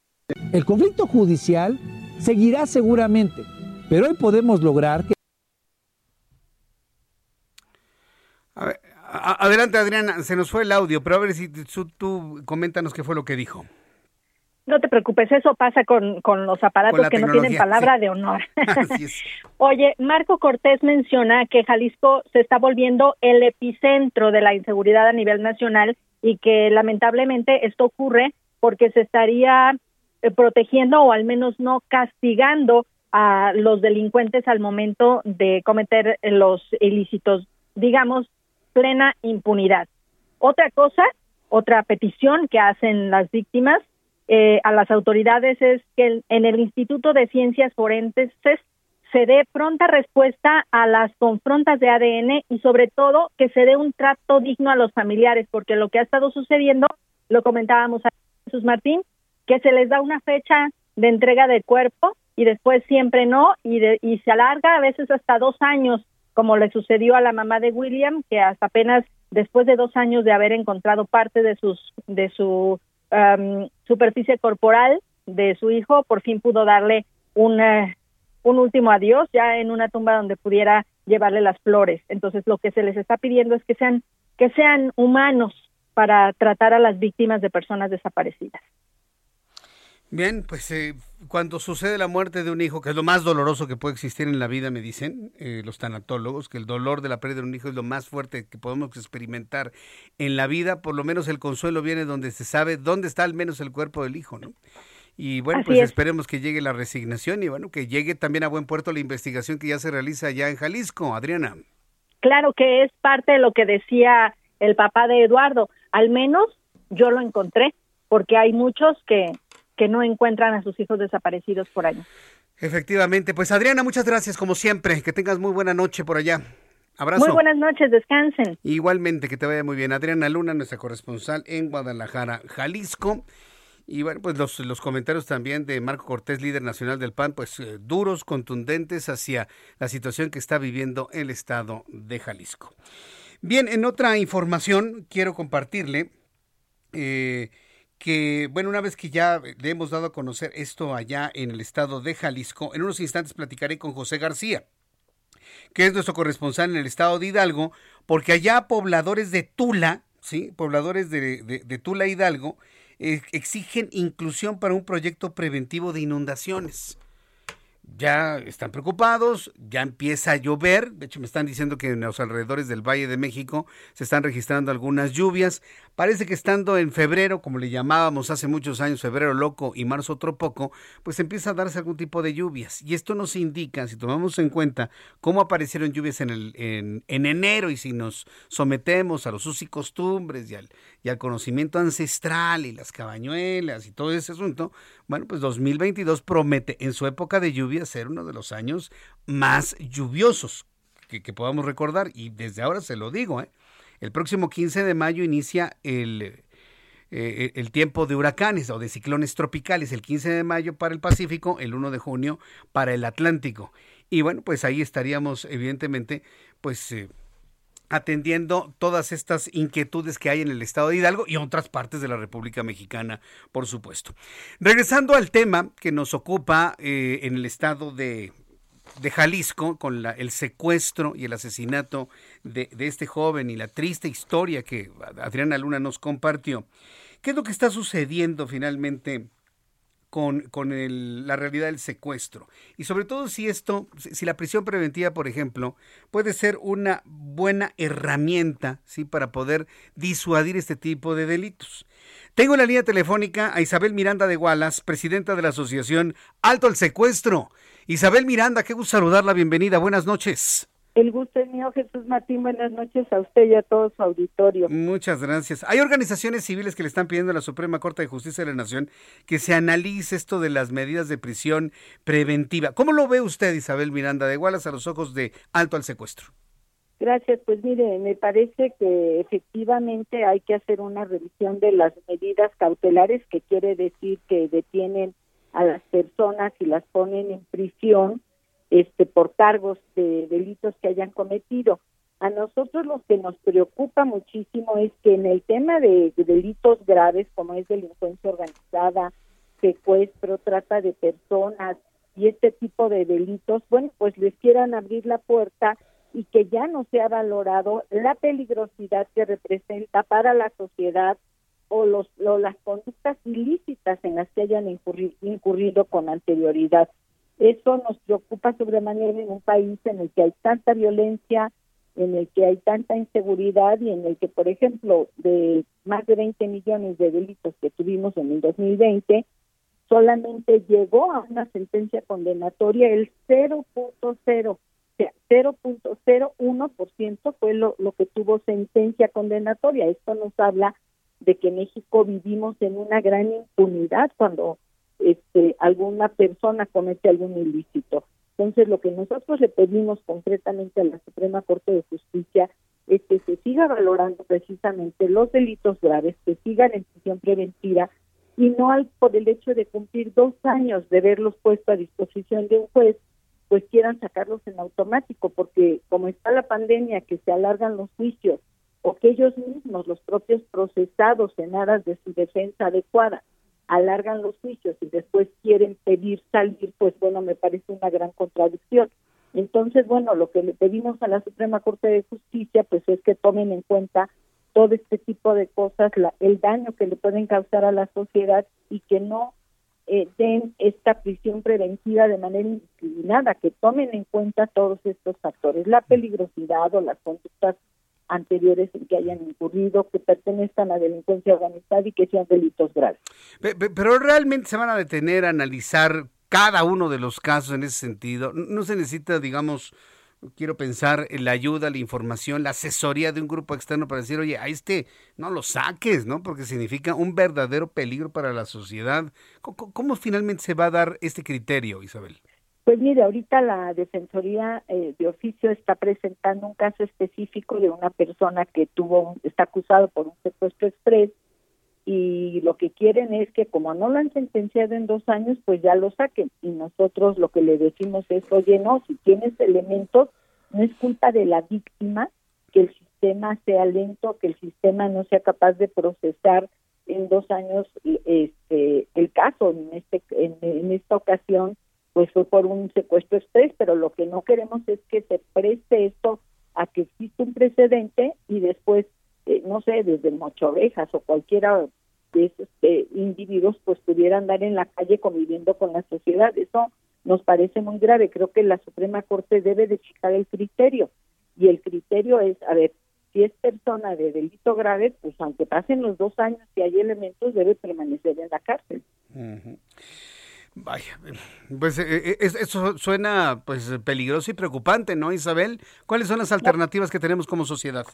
Speaker 11: El conflicto judicial seguirá seguramente, pero hoy podemos lograr que...
Speaker 1: adelante Adriana, se nos fue el audio, pero a ver si tú, tú coméntanos qué fue lo que dijo.
Speaker 15: No te preocupes, eso pasa con, con los aparatos que no tienen palabra de honor. Oye, Marco Cortés menciona que Jalisco se está volviendo el epicentro de la inseguridad a nivel nacional y que lamentablemente esto ocurre porque se estaría eh, protegiendo o al menos no castigando a los delincuentes al momento de cometer los ilícitos, digamos, plena impunidad. Otra cosa, otra petición que hacen las víctimas eh, a las autoridades es que en el Instituto de Ciencias Forenses se dé pronta respuesta a las confrontas de ADN y sobre todo que se dé un trato digno a los familiares, porque lo que ha estado sucediendo, lo comentábamos a Jesús Martín, que se les da una fecha de entrega de cuerpo y después siempre no y, y se alarga a veces hasta dos años, como le sucedió a la mamá de William, que hasta apenas después de dos años de haber encontrado parte de sus de su superficie corporal de su hijo, por fin pudo darle un, un último adiós ya en una tumba donde pudiera llevarle las flores. Entonces lo que se les está pidiendo es que sean que sean humanos para tratar a las víctimas de personas desaparecidas.
Speaker 1: Bien, pues eh, cuando sucede la muerte de un hijo, que es lo más doloroso que puede existir en la vida, me dicen eh, los tanatólogos, que el dolor de la pérdida de un hijo es lo más fuerte que podemos experimentar en la vida, por lo menos el consuelo viene donde se sabe dónde está al menos el cuerpo del hijo, ¿no? Y bueno, pues esperemos que llegue la resignación y bueno, que llegue también a buen puerto la investigación que ya se realiza allá en Jalisco, Adriana.
Speaker 15: Claro que es parte de lo que decía el papá de Eduardo, al menos yo lo encontré, porque hay muchos que que no encuentran a sus hijos desaparecidos por ahí.
Speaker 1: Efectivamente, pues Adriana, muchas gracias como siempre, que tengas muy buena noche por allá. Abrazo.
Speaker 15: Muy buenas noches, descansen.
Speaker 1: Igualmente, que te vaya muy bien. Adriana Luna, nuestra corresponsal en Guadalajara, Jalisco. Y bueno, pues los, los comentarios también de Marco Cortés, líder nacional del PAN, pues eh, duros, contundentes hacia la situación que está viviendo el estado de Jalisco. Bien, en otra información quiero compartirle eh, que, bueno, una vez que ya le hemos dado a conocer esto allá en el estado de Jalisco, en unos instantes platicaré con José García, que es nuestro corresponsal en el estado de Hidalgo, porque allá pobladores de Tula, ¿sí? Pobladores de, Tula Hidalgo, eh, exigen inclusión para un proyecto preventivo de inundaciones ya están preocupados, ya empieza a llover, de hecho me están diciendo que en los alrededores del Valle de México se están registrando algunas lluvias, parece que estando en febrero, como le llamábamos hace muchos años, febrero loco y marzo otro poco, pues empieza a darse algún tipo de lluvias. Y esto nos indica, si tomamos en cuenta cómo aparecieron lluvias en, el, en, enero y si nos sometemos a los usos y costumbres y al, y al conocimiento ancestral y las cabañuelas y todo ese asunto, bueno, pues 2022 promete en su época de lluvia ser uno de los años más lluviosos que, podamos recordar. Y desde ahora se lo digo, ¿eh? el próximo 15 de mayo inicia el, eh, el tiempo de huracanes o de ciclones tropicales, el 15 de mayo para el Pacífico, el 1 de junio para el Atlántico. Y bueno, pues ahí estaríamos evidentemente, pues... Eh, atendiendo todas estas inquietudes que hay en el estado de Hidalgo y otras partes de la República Mexicana, por supuesto. Regresando al tema que nos ocupa eh, en el estado de, Jalisco, con el secuestro y el asesinato de, de este joven y la triste historia que Adriana Luna nos compartió. ¿Qué es lo que está sucediendo finalmente con, con la realidad del secuestro. Y sobre todo si esto, si la prisión preventiva, por ejemplo, puede ser una buena herramienta ¿sí? para poder disuadir este tipo de delitos. Tengo en la línea telefónica a Isabel Miranda de Gualas, presidenta de la asociación Alto al Secuestro. Isabel Miranda, qué gusto saludarla, bienvenida, buenas noches.
Speaker 17: El gusto es mío, Jesús Martín. Buenas noches a usted y a todo su auditorio.
Speaker 1: Muchas gracias. Hay organizaciones civiles que le están pidiendo a la Suprema Corte de Justicia de la Nación que se analice esto de las medidas de prisión preventiva. ¿Cómo lo ve usted, Isabel Miranda de Gualas, a los ojos de alto al secuestro?
Speaker 17: Gracias. Pues mire, me parece que efectivamente hay que hacer una revisión de las medidas cautelares, que quiere decir que detienen a las personas y las ponen en prisión este por cargos de delitos que hayan cometido. A nosotros lo que nos preocupa muchísimo es que en el tema de, delitos graves como es delincuencia organizada, secuestro, trata de personas y este tipo de delitos, bueno, pues les quieran abrir la puerta y que ya no se ha valorado la peligrosidad que representa para la sociedad o, los, o las conductas ilícitas en las que hayan incurrido con anterioridad. Eso nos preocupa sobremanera en un país en el que hay tanta violencia, en el que hay tanta inseguridad y en el que, por ejemplo, de más de 20 millones de delitos que tuvimos en el 2020, solamente llegó a una sentencia condenatoria el 0.0, o sea, 0.01% fue lo, lo que tuvo sentencia condenatoria. Esto nos habla de que México vivimos en una gran impunidad cuando este, alguna persona comete algún ilícito. Entonces, lo que nosotros le pedimos concretamente a la Suprema Corte de Justicia es que se siga valorando precisamente los delitos graves, que sigan en prisión preventiva y no al, por el hecho de cumplir dos años de verlos puesto a disposición de un juez, pues quieran sacarlos en automático, porque como está la pandemia, que se alargan los juicios o que ellos mismos, los propios procesados en aras de su defensa adecuada, alargan los juicios y después quieren pedir salir, pues bueno, me parece una gran contradicción. Entonces, bueno, lo que le pedimos a la Suprema Corte de Justicia, pues es que tomen en cuenta todo este tipo de cosas, la, el daño que le pueden causar a la sociedad y que no eh, den esta prisión preventiva de manera indiscriminada, que tomen en cuenta todos estos factores, la peligrosidad o las conductas anteriores en que hayan incurrido, que pertenezcan a delincuencia organizada y que sean delitos graves.
Speaker 1: Pero realmente se van a detener a analizar cada uno de los casos en ese sentido. No se necesita, digamos, quiero pensar en la ayuda, la información, la asesoría de un grupo externo para decir, oye, a este no lo saques, ¿no? Porque significa un verdadero peligro para la sociedad. cómo finalmente se va a dar este criterio, Isabel?
Speaker 17: Pues mire, ahorita la Defensoría eh, de Oficio está presentando un caso específico de una persona que tuvo, está acusado por un secuestro express y lo que quieren es que como no lo han sentenciado en dos años, pues ya lo saquen. Y nosotros lo que le decimos es, oye, no, si tienes elementos, no es culpa de la víctima que el sistema sea lento, que el sistema no sea capaz de procesar en dos años este el caso en este en, esta ocasión pues fue por un secuestro express pero lo que no queremos es que se preste esto a que existe un precedente y después eh, no sé desde Mocho Ovejas o cualquiera de esos eh, individuos pues pudieran andar en la calle conviviendo con la sociedad. Eso nos parece muy grave. Creo que la Suprema Corte debe de fijar el criterio y el criterio es a ver si es persona de delito grave, pues aunque pasen los dos años y hay elementos, debe permanecer en la cárcel.
Speaker 1: Vaya, pues eh, eh, eso suena pues peligroso y preocupante, ¿no, Isabel? ¿Cuáles son las alternativas que tenemos como sociedad?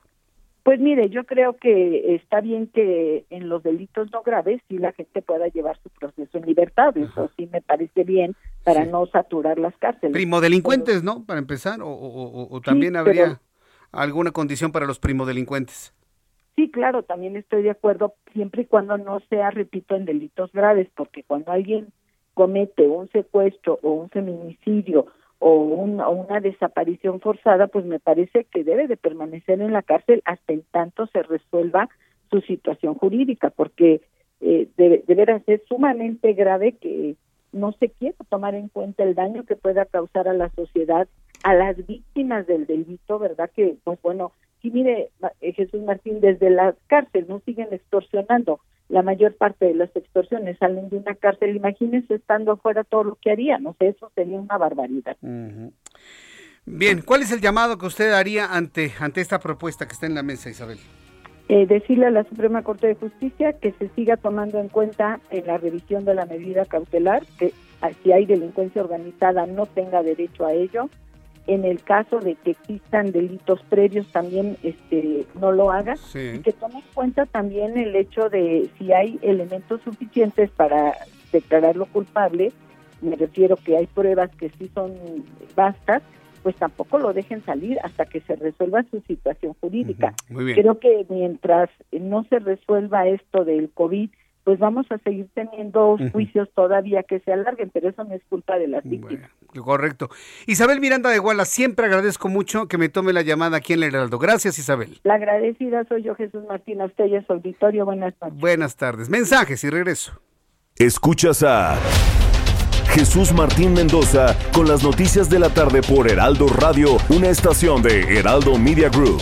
Speaker 17: Pues mire, yo creo que está bien que en los delitos no graves sí la gente pueda llevar su proceso en libertad, eso sí me parece bien para no saturar las cárceles.
Speaker 1: Primo delincuentes, ¿no? Para empezar, o, también habría alguna condición para los primodelincuentes.
Speaker 17: Sí, claro, también estoy de acuerdo, siempre y cuando no sea, repito, en delitos graves, porque cuando alguien comete un secuestro o un feminicidio o una, una desaparición forzada, pues me parece que debe de permanecer en la cárcel hasta en tanto se resuelva su situación jurídica, porque eh, debe, deberá ser sumamente grave que no se quiera tomar en cuenta el daño que pueda causar a la sociedad a las víctimas del delito, ¿verdad? Que, pues bueno, si mire, eh, Jesús Martín, desde la cárcel no siguen extorsionando. La mayor parte de las extorsiones salen de una cárcel. Imagínense estando afuera todo lo que harían. No sé, eso sería una barbaridad.
Speaker 1: Bien, ¿cuál es el llamado que usted haría ante, ante esta propuesta que está en la mesa, Isabel?
Speaker 17: Eh, decirle a la Suprema Corte de Justicia que se siga tomando en cuenta en la revisión de la medida cautelar, que si hay delincuencia organizada no tenga derecho a ello, en el caso de que existan delitos previos también este no lo haga. Y que tome en cuenta también el hecho de si hay elementos suficientes para declararlo culpable me refiero que hay pruebas que sí son vastas pues tampoco lo dejen salir hasta que se resuelva su situación jurídica. Creo que mientras no se resuelva esto del COVID, pues vamos a seguir teniendo juicios todavía que se alarguen, pero eso no es culpa de las víctimas.
Speaker 1: correcto. Isabel Miranda de Guala, siempre agradezco mucho que me tome la llamada aquí en el Heraldo. Gracias, Isabel.
Speaker 17: La agradecida soy yo, Jesús Martín, a usted y a su auditorio. Buenas tardes.
Speaker 1: Buenas tardes. Mensajes y regreso.
Speaker 9: Escuchas a Jesús Martín Mendoza con las noticias de la tarde por Heraldo Radio, una estación de Heraldo Media Group.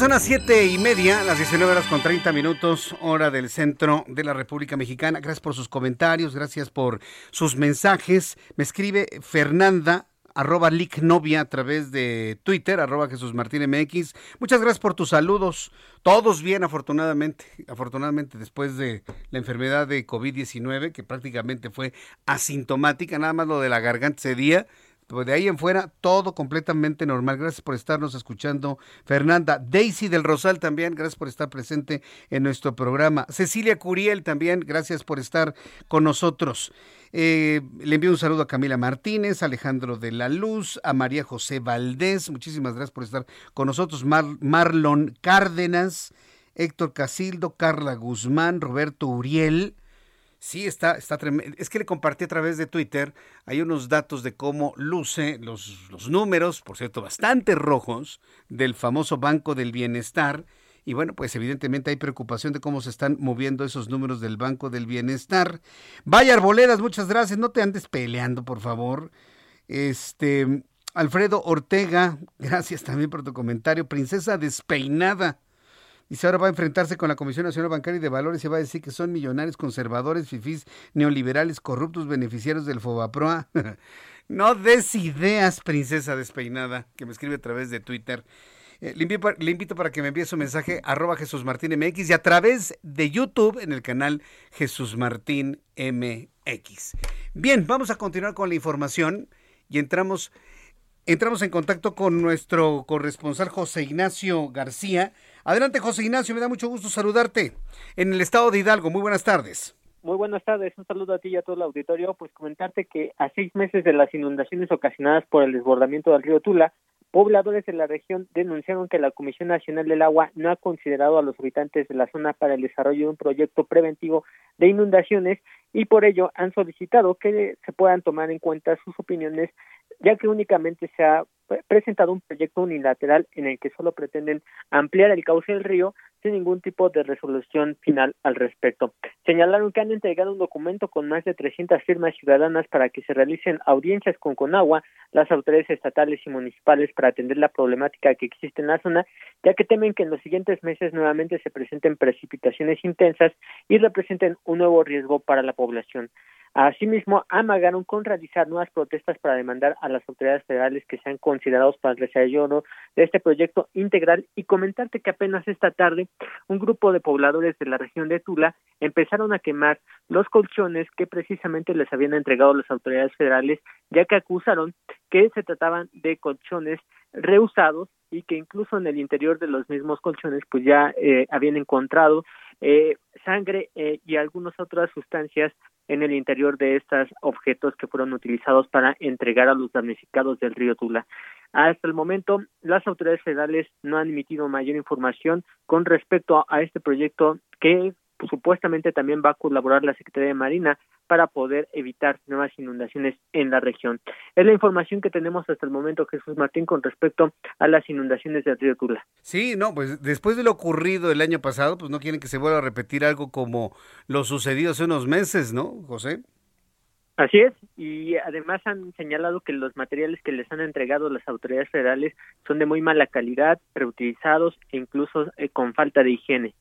Speaker 1: Son las siete y media, las 19 horas con 30 minutos, hora del centro de la República Mexicana. Gracias por sus comentarios, gracias por sus mensajes. Me escribe Fernanda, arroba Novia a través de Twitter, arroba Jesús Martín MX. Muchas gracias por tus saludos. Todos bien, afortunadamente. Afortunadamente, después de la enfermedad de COVID-19, que prácticamente fue asintomática, nada más lo de la garganta ese día de ahí en fuera, todo completamente normal. Gracias por estarnos escuchando, Fernanda. Daisy del Rosal también, gracias por estar presente en nuestro programa. Cecilia Curiel también, gracias por estar con nosotros. Eh, le envío un saludo a Camila Martínez, Alejandro de la Luz, a María José Valdés. Muchísimas gracias por estar con nosotros. Marlon Cárdenas, Héctor Casildo, Carla Guzmán, Roberto Uriel. Sí, está, está tremendo. Es que le compartí a través de Twitter, hay unos datos de cómo luce los, los números, por cierto, bastante rojos, del famoso Banco del Bienestar. Y bueno, pues evidentemente hay preocupación de cómo se están moviendo esos números del Banco del Bienestar. Vaya Arboledas, muchas gracias. No te andes peleando, por favor. Este, Alfredo Ortega, gracias también por tu comentario. Princesa despeinada. Dice, ahora va a enfrentarse con la Comisión Nacional Bancaria y de Valores y va a decir que son millonarios, conservadores, fifís, neoliberales, corruptos, beneficiarios del Fobaproa. no des ideas, princesa despeinada, que me escribe a través de Twitter. Eh, le, invito, para que me envíe su mensaje arroba Jesús Martín MX y a través de YouTube en el canal Jesús Martín MX. Bien, vamos a continuar con la información y entramos entramos en contacto con nuestro corresponsal José Ignacio García. Adelante, José Ignacio, me da mucho gusto saludarte en el estado de Hidalgo. Muy buenas tardes.
Speaker 18: Muy buenas tardes, un saludo a ti y a todo el auditorio. Pues comentarte que a seis meses de las inundaciones ocasionadas por el desbordamiento del río Tula, pobladores de la región denunciaron que la Comisión Nacional del Agua no ha considerado a los habitantes de la zona para el desarrollo de un proyecto preventivo de inundaciones y por ello han solicitado que se puedan tomar en cuenta sus opiniones, ya que únicamente se ha presentado un proyecto unilateral en el que solo pretenden ampliar el cauce del río sin ningún tipo de resolución final al respecto. Señalaron que han entregado un documento con más de 300 firmas ciudadanas para que se realicen audiencias con Conagua, las autoridades estatales y municipales para atender la problemática que existe en la zona, ya que temen que en los siguientes meses nuevamente se presenten precipitaciones intensas y representen un nuevo riesgo para la población. Asimismo, amagaron con realizar nuevas protestas para demandar a las autoridades federales que sean considerados para el desarrollo de este proyecto integral. Y comentarte que apenas esta tarde un grupo de pobladores de la región de Tula empezaron a quemar los colchones que precisamente les habían entregado las autoridades federales, ya que acusaron que se trataban de colchones reusados y que incluso en el interior de los mismos colchones pues ya eh, habían encontrado eh, sangre eh, y algunas otras sustancias en el interior de estos objetos que fueron utilizados para entregar a los damnificados del río Tula. Hasta el momento, las autoridades federales no han emitido mayor información con respecto a este proyecto que supuestamente también va a colaborar la Secretaría de Marina para poder evitar nuevas inundaciones en la región. Es la información que tenemos hasta el momento, Jesús Martín, con respecto a las inundaciones del río Tula.
Speaker 1: Sí, no, pues después de lo ocurrido el año pasado, pues no quieren que se vuelva a repetir algo como lo sucedido hace unos meses, ¿no, José?
Speaker 18: Así es, y además han señalado que los materiales que les han entregado las autoridades federales son de muy mala calidad, reutilizados e incluso eh, con falta de higiene.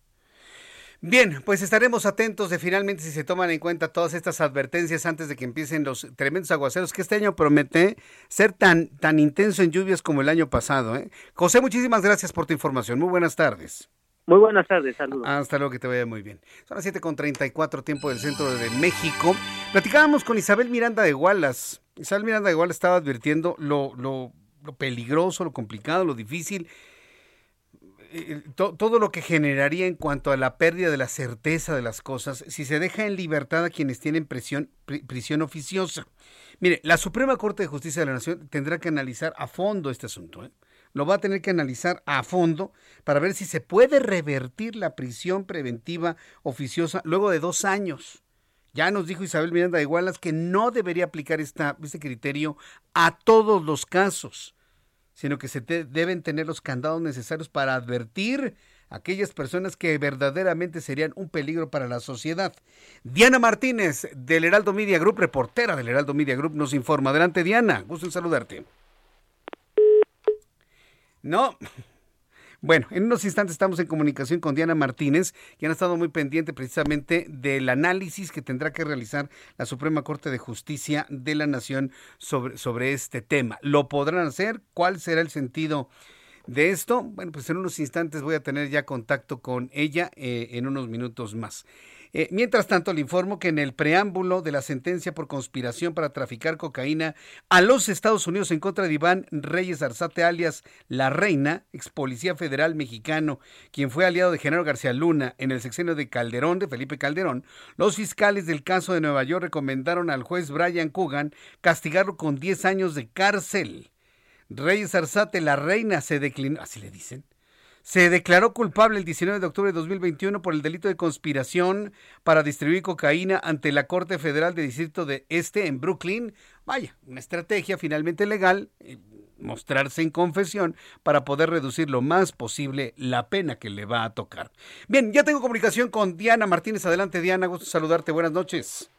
Speaker 1: Bien, pues estaremos atentos de finalmente si se toman en cuenta todas estas advertencias antes de que empiecen los tremendos aguaceros que este año promete ser tan, tan intenso en lluvias como el año pasado. ¿eh? José, muchísimas gracias por tu información. Muy buenas tardes.
Speaker 18: Muy buenas tardes, saludos.
Speaker 1: Hasta luego, que te vaya muy bien. Son las 7.34, tiempo del centro de México. Platicábamos con Isabel Miranda de Gualas. Isabel Miranda de Gualas estaba advirtiendo lo, lo, lo peligroso, lo complicado, lo difícil eh, todo lo que generaría en cuanto a la pérdida de la certeza de las cosas si se deja en libertad a quienes tienen prisión, prisión oficiosa. Mire, la Suprema Corte de Justicia de la Nación tendrá que analizar a fondo este asunto. ¿eh? Lo va a tener que analizar a fondo para ver si se puede revertir la prisión preventiva oficiosa luego de dos años. Ya nos dijo Isabel Miranda de Igualas que no debería aplicar esta, este criterio a todos los casos sino que se deben tener los candados necesarios para advertir a aquellas personas que verdaderamente serían un peligro para la sociedad. Diana Martínez, del Heraldo Media Group, reportera del Heraldo Media Group, nos informa. Adelante, Diana, gusto en saludarte. No, bueno, en unos instantes estamos en comunicación con Diana Martínez, quien ha estado muy pendiente precisamente del análisis que tendrá que realizar la Suprema Corte de Justicia de la Nación sobre, sobre este tema. ¿Lo podrán hacer? ¿Cuál será el sentido? de esto, bueno, pues en unos instantes voy a tener ya contacto con ella eh, en unos minutos más. Eh, mientras tanto, le informo que en el preámbulo de la sentencia por conspiración para traficar cocaína a los Estados Unidos en contra de Iván Reyes Arzate, alias La Reina, ex policía federal mexicano, quien fue aliado de Genaro García Luna en el sexenio de Calderón, de Felipe Calderón, los fiscales del caso de Nueva York recomendaron al juez Brian Coogan castigarlo con 10 años de cárcel. Reyes Arzate, la reina, se declinó, así le dicen, se declaró culpable el 19 de octubre de 2021 por el delito de conspiración para distribuir cocaína ante la Corte Federal de Distrito de Este en Brooklyn. Vaya, una estrategia finalmente legal, eh, mostrarse en confesión para poder reducir lo más posible la pena que le va a tocar. Bien, ya tengo comunicación con Diana Martínez. Adelante, Diana, gusto saludarte. Buenas noches.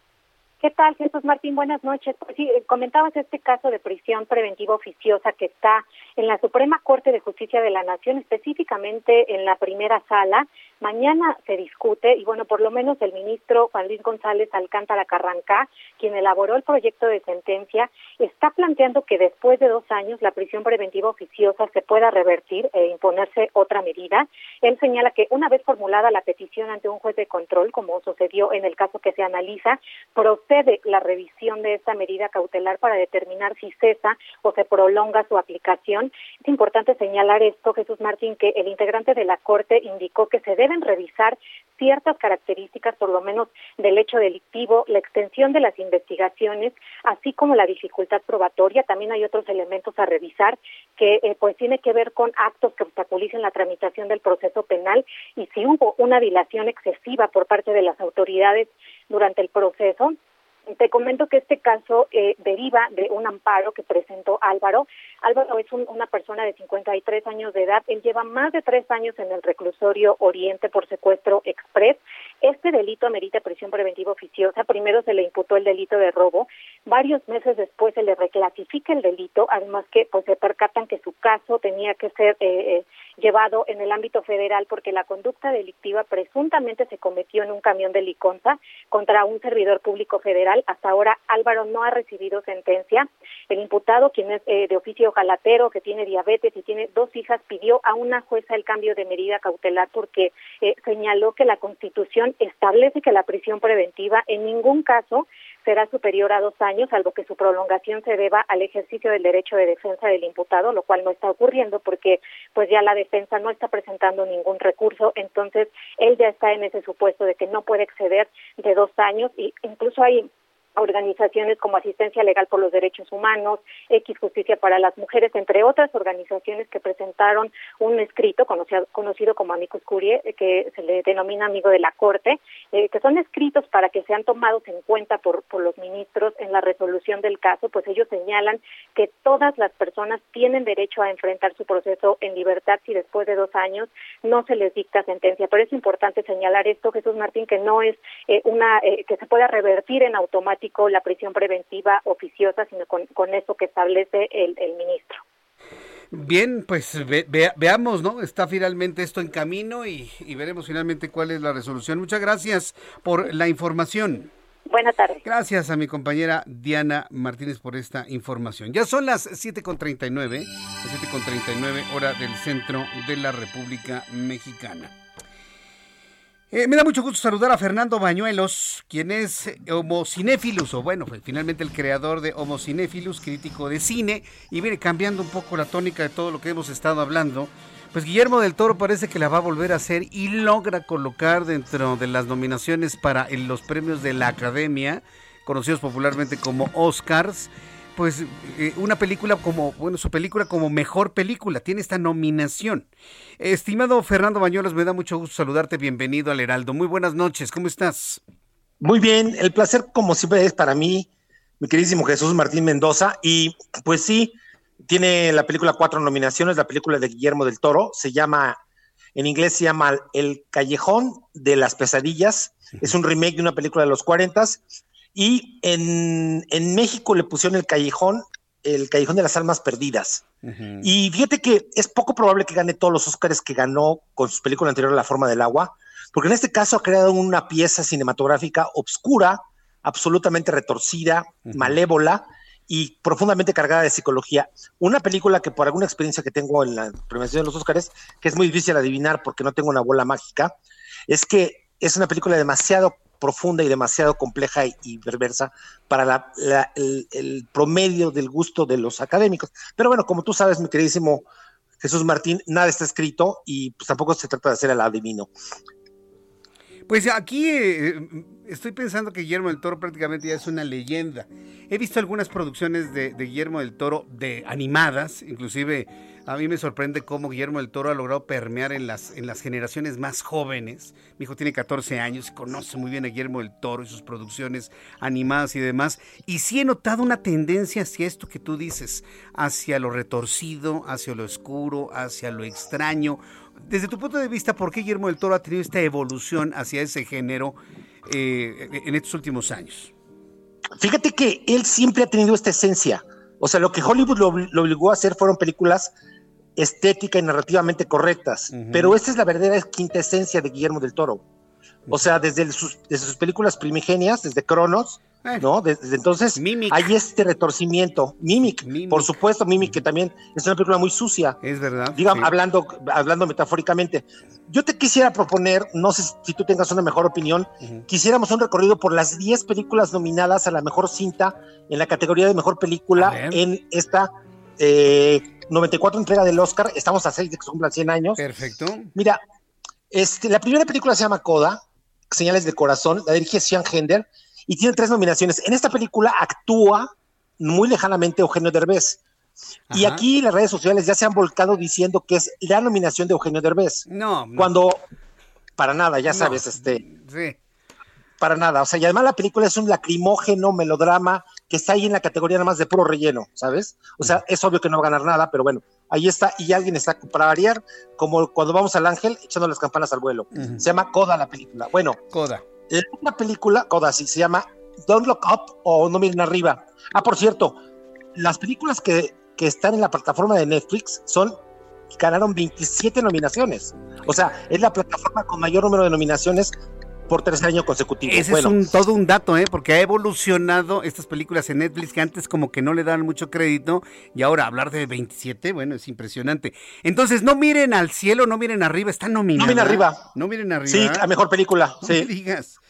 Speaker 19: ¿Qué tal, Jesús Martín? Buenas noches. Pues sí, eh, comentabas este caso de prisión preventiva oficiosa que está en la Suprema Corte de Justicia de la Nación, específicamente en la primera sala. Mañana se discute y, bueno, por lo menos el ministro Juan Luis González Alcántara Carrancá, quien elaboró el proyecto de sentencia, está planteando que después de dos años la prisión preventiva oficiosa se pueda revertir e imponerse otra medida. Él señala que una vez formulada la petición ante un juez de control, como sucedió en el caso que se analiza, la revisión de esta medida cautelar para determinar si cesa o se prolonga su aplicación. Es importante señalar esto, Jesús Martín, que el integrante de la Corte indicó que se deben revisar ciertas características, por lo menos del hecho delictivo, la extensión de las investigaciones, así como la dificultad probatoria. También hay otros elementos a revisar que eh, pues tiene que ver con actos que obstaculicen la tramitación del proceso penal y si hubo una dilación excesiva por parte de las autoridades durante el proceso, te comento que este caso eh, deriva de un amparo que presentó Álvaro. Álvaro es una persona de 53 años de edad. Él lleva más de tres años en el reclusorio Oriente por secuestro express. Este delito amerita prisión preventiva oficiosa. Primero se le imputó el delito de robo. Varios meses después se le reclasifica el delito, además que pues se percatan que su caso tenía que ser eh, eh llevado en el ámbito federal porque la conducta delictiva presuntamente se cometió en un camión de Liconza contra un servidor público federal. Hasta ahora Álvaro no ha recibido sentencia. El imputado, quien es eh, de oficio jalatero, que tiene diabetes y tiene dos hijas, pidió a una jueza el cambio de medida cautelar porque eh, señaló que la Constitución establece que la prisión preventiva en ningún caso será superior a dos años, salvo que su prolongación se deba al ejercicio del derecho de defensa del imputado, lo cual no está ocurriendo porque pues ya la defensa no está presentando ningún recurso, entonces él ya está en ese supuesto de que no puede exceder de dos años y incluso hay organizaciones como Asistencia Legal por los Derechos Humanos, X Justicia para las Mujeres, entre otras organizaciones que presentaron un escrito conocido, como Amicus Curiae, eh, que se le denomina amigo de la Corte, eh, que son escritos para que sean tomados en cuenta por, por los ministros en la resolución del caso, pues ellos señalan que todas las personas tienen derecho a enfrentar su proceso en libertad si después de dos años no se les dicta sentencia. Pero es importante señalar esto, Jesús Martín, que no es eh, una que se pueda revertir en automático la prisión preventiva oficiosa, sino con, con eso que establece el, ministro.
Speaker 1: Bien, pues veamos, ¿no? Está finalmente esto en camino y, veremos finalmente cuál es la resolución. Muchas gracias por la información.
Speaker 19: Buenas tardes.
Speaker 1: Gracias a mi compañera Diana Martínez por esta información. Ya son las 7.39, las 7.39 hora del centro de la República Mexicana. Eh, me da mucho gusto saludar a Fernando Bañuelos, quien es homocinéfilus, o bueno, finalmente el creador de Homocinéfilus, crítico de cine, y viene cambiando un poco la tónica de todo lo que hemos estado hablando. Pues Guillermo del Toro parece que la va a volver a hacer y logra colocar dentro de las nominaciones para los premios de la Academia, conocidos popularmente como Oscars, pues eh, una película como, bueno, su película como mejor película, tiene esta nominación. Estimado Fernando Bañuelos, me da mucho gusto saludarte, bienvenido al Heraldo. Muy buenas noches, ¿cómo estás?
Speaker 20: Muy bien, el placer como siempre es para mí, mi queridísimo Jesús Martín Mendoza, y pues sí, tiene la película cuatro nominaciones, la película de Guillermo del Toro, se llama, en inglés se llama El Callejón de las Pesadillas, es un remake de una película de los 40 y en, en México le pusieron el callejón, el callejón de las almas perdidas. Y fíjate que es poco probable que gane todos los Óscares que ganó con su película anterior, La forma del agua, porque en este caso ha creado una pieza cinematográfica obscura, absolutamente retorcida, malévola y profundamente cargada de psicología. Una película que por alguna experiencia que tengo en la premiación de los Óscares, que es muy difícil adivinar porque no tengo una bola mágica, es que es una película demasiado profunda y demasiado compleja y, perversa para el, promedio del gusto de los académicos. Pero bueno, como tú sabes, mi queridísimo Jesús Martín, nada está escrito y pues, tampoco se trata de hacer el adivino.
Speaker 1: Pues aquí eh, estoy pensando que Guillermo del Toro prácticamente ya es una leyenda. He visto algunas producciones de, de Guillermo del Toro de animadas, inclusive a mí me sorprende cómo Guillermo del Toro ha logrado permear en las, en las generaciones más jóvenes. Mi hijo tiene 14 años y conoce muy bien a Guillermo del Toro y sus producciones animadas y demás. Y sí he notado una tendencia hacia esto que tú dices, hacia lo retorcido, hacia lo oscuro, hacia lo extraño. Desde tu punto de vista, ¿por qué Guillermo del Toro ha tenido esta evolución hacia ese género eh, en estos últimos años?
Speaker 20: Fíjate que él siempre ha tenido esta esencia. O sea, lo que Hollywood lo obligó a hacer fueron películas estética y narrativamente correctas. Pero esta es la verdadera quinta esencia de Guillermo del Toro. O sea, desde sus, desde sus películas primigenias, desde Cronos, eh. ¿no? Desde, entonces hay este retorcimiento. Mimic, por supuesto, Mimic, que también es una película muy sucia.
Speaker 1: Es verdad.
Speaker 20: Digamos, hablando, hablando metafóricamente. Yo te quisiera proponer, no sé si tú tengas una mejor opinión, quisiéramos un recorrido por las 10 películas nominadas a la mejor cinta en la categoría de mejor película en esta eh, 94 entrega del Oscar. Estamos a 6 de que se cumplan 100 años.
Speaker 1: Perfecto.
Speaker 20: Mira, este, la primera película se llama Coda, Señales de Corazón, la dirige Sean Hender y tiene tres nominaciones. En esta película actúa muy lejanamente Eugenio Derbez. Y aquí las redes sociales ya se han volcado diciendo que es la nominación de Eugenio Derbez.
Speaker 1: No.
Speaker 20: Cuando, para nada, ya sabes, este.
Speaker 1: Sí.
Speaker 20: Para nada. O sea, y además la película es un lacrimógeno melodrama que está ahí en la categoría nada más de puro relleno, ¿sabes? O sea, es obvio que no va a ganar nada, pero bueno, ahí está. Y alguien está, para variar, como cuando vamos al ángel, echando las campanas al vuelo. Se llama Coda la película. Bueno.
Speaker 1: Coda.
Speaker 20: Una película, Coda, sí, se llama Don't Look Up o No Miren Arriba. Ah, por cierto, las películas que, que están en la plataforma de Netflix son ganaron 27 nominaciones. O sea, es la plataforma con mayor número de nominaciones por tercer año consecutivo.
Speaker 1: Ese es un, todo un dato, ¿eh? porque ha evolucionado estas películas en Netflix que antes como que no le daban mucho crédito y ahora hablar de 27, bueno, es impresionante. Entonces, no miren al cielo, no miren arriba, están nominadas.
Speaker 20: No miren arriba.
Speaker 1: No miren arriba.
Speaker 20: Sí, la mejor película. sí.
Speaker 1: digas.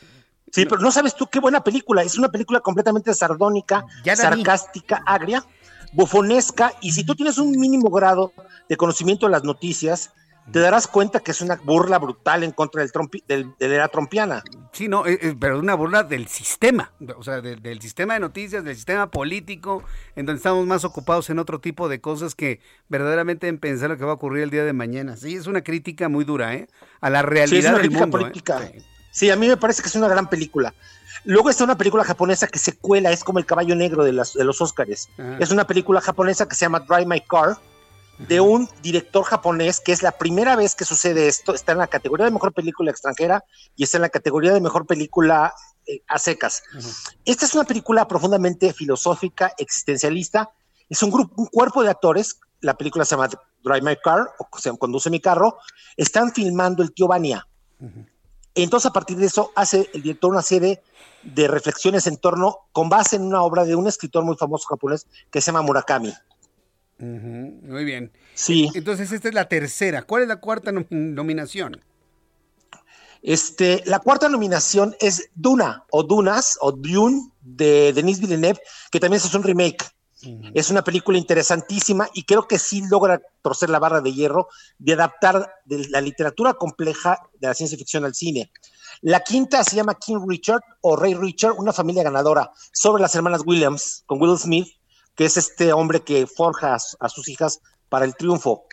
Speaker 20: Sí, pero no sabes tú qué buena película. Es una película completamente sardónica, sarcástica, agria, bufonesca. Y si tú tienes un mínimo grado de conocimiento de las noticias, te darás cuenta que es una burla brutal en contra del, de la trompiana.
Speaker 1: Sí, no, eh, eh, pero una burla del sistema, o sea, del sistema de noticias, del sistema político, en donde estamos más ocupados en otro tipo de cosas que verdaderamente en pensar lo que va a ocurrir el día de mañana. Sí, es una crítica muy dura, ¿eh? A la realidad del mundo. ¿eh?
Speaker 20: Política. Sí. a mí me parece que es una gran película. Luego está una película japonesa que se cuela, es como el caballo negro de, las, de los Óscares. Es una película japonesa que se llama Drive My Car, de un director japonés, que es la primera vez que sucede esto, está en la categoría de mejor película extranjera y está en la categoría de mejor película eh, a secas. Esta es una película profundamente filosófica, existencialista. Es un grupo, un cuerpo de actores. La película se llama Drive My Car, o se Conduce mi carro. Están filmando el tío Bania. Entonces, a partir de eso, hace el director una serie de reflexiones en torno, con base en una obra de un escritor muy famoso japonés que se llama Murakami
Speaker 1: muy bien.
Speaker 20: Sí.
Speaker 1: Entonces, esta es la tercera. ¿Cuál es la cuarta nominación?
Speaker 20: Este, la cuarta nominación es Duna o Dunas o Dune de Denis Villeneuve, que también es un remake. Es una película interesantísima y creo que sí logra torcer la barra de hierro de adaptar de la literatura compleja de la ciencia ficción al cine. La quinta se llama King Richard o Rey Richard, una familia ganadora, sobre las hermanas Williams, con Will Smith, que es este hombre que forja a, sus hijas para el triunfo.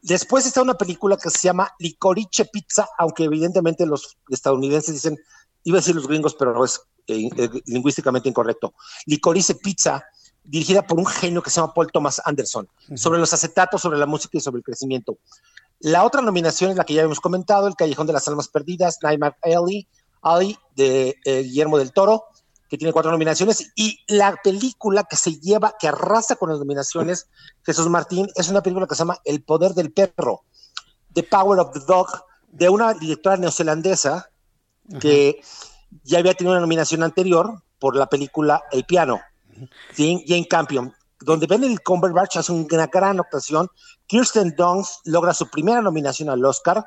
Speaker 20: Después está una película que se llama Licorice Pizza, aunque evidentemente los estadounidenses dicen, iba a decir los gringos, pero es eh, eh, lingüísticamente incorrecto. Licorice Pizza, dirigida por un genio que se llama Paul Thomas Anderson, sobre los acetatos, sobre la música y sobre el crecimiento. La otra nominación es la que ya hemos comentado, El Callejón de las Almas Perdidas, Nightmare Alley, Ali de eh, Guillermo del Toro, que tiene cuatro nominaciones, y la película que se lleva, que arrasa con las nominaciones, Jesús Martín, es una película que se llama El Poder del Perro, The Power of the Dog, de una directora neozelandesa que ya había tenido una nominación anterior por la película El Piano, Jane, Campion, donde Benedict Cumberbatch hace una gran actuación, Kirsten Dunst logra su primera nominación al Oscar,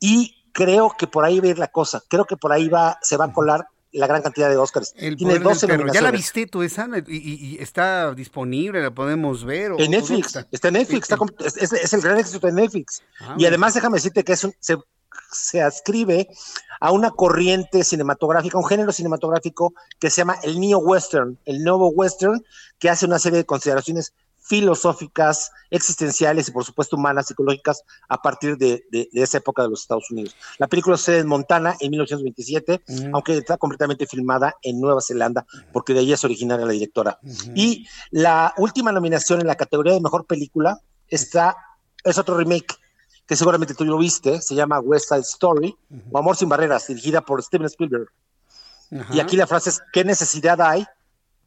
Speaker 20: y creo que por ahí va a ir la cosa, creo que por ahí va, se va a colar la gran cantidad de Oscars. Tiene 12 nominaciones.
Speaker 1: ¿Ya la viste tú esa? ¿Y, está disponible? ¿La podemos ver?
Speaker 20: en Netflix. Está? en Netflix. es, el gran éxito de Netflix. Ah, y además, déjame decirte que es se, se adscribe a una corriente cinematográfica, un género cinematográfico que se llama el neo-western, el nuevo western, que hace una serie de consideraciones filosóficas, existenciales y por supuesto humanas, psicológicas, a partir de, esa época de los Estados Unidos. La película sucede en Montana en 1927, aunque está completamente filmada en Nueva Zelanda, porque de ahí es originaria la directora. Y la última nominación en la categoría de mejor película está, es otro remake que seguramente tú lo viste, se llama West Side Story, o Amor sin Barreras, dirigida por Steven Spielberg. Y aquí la frase es, ¿qué necesidad hay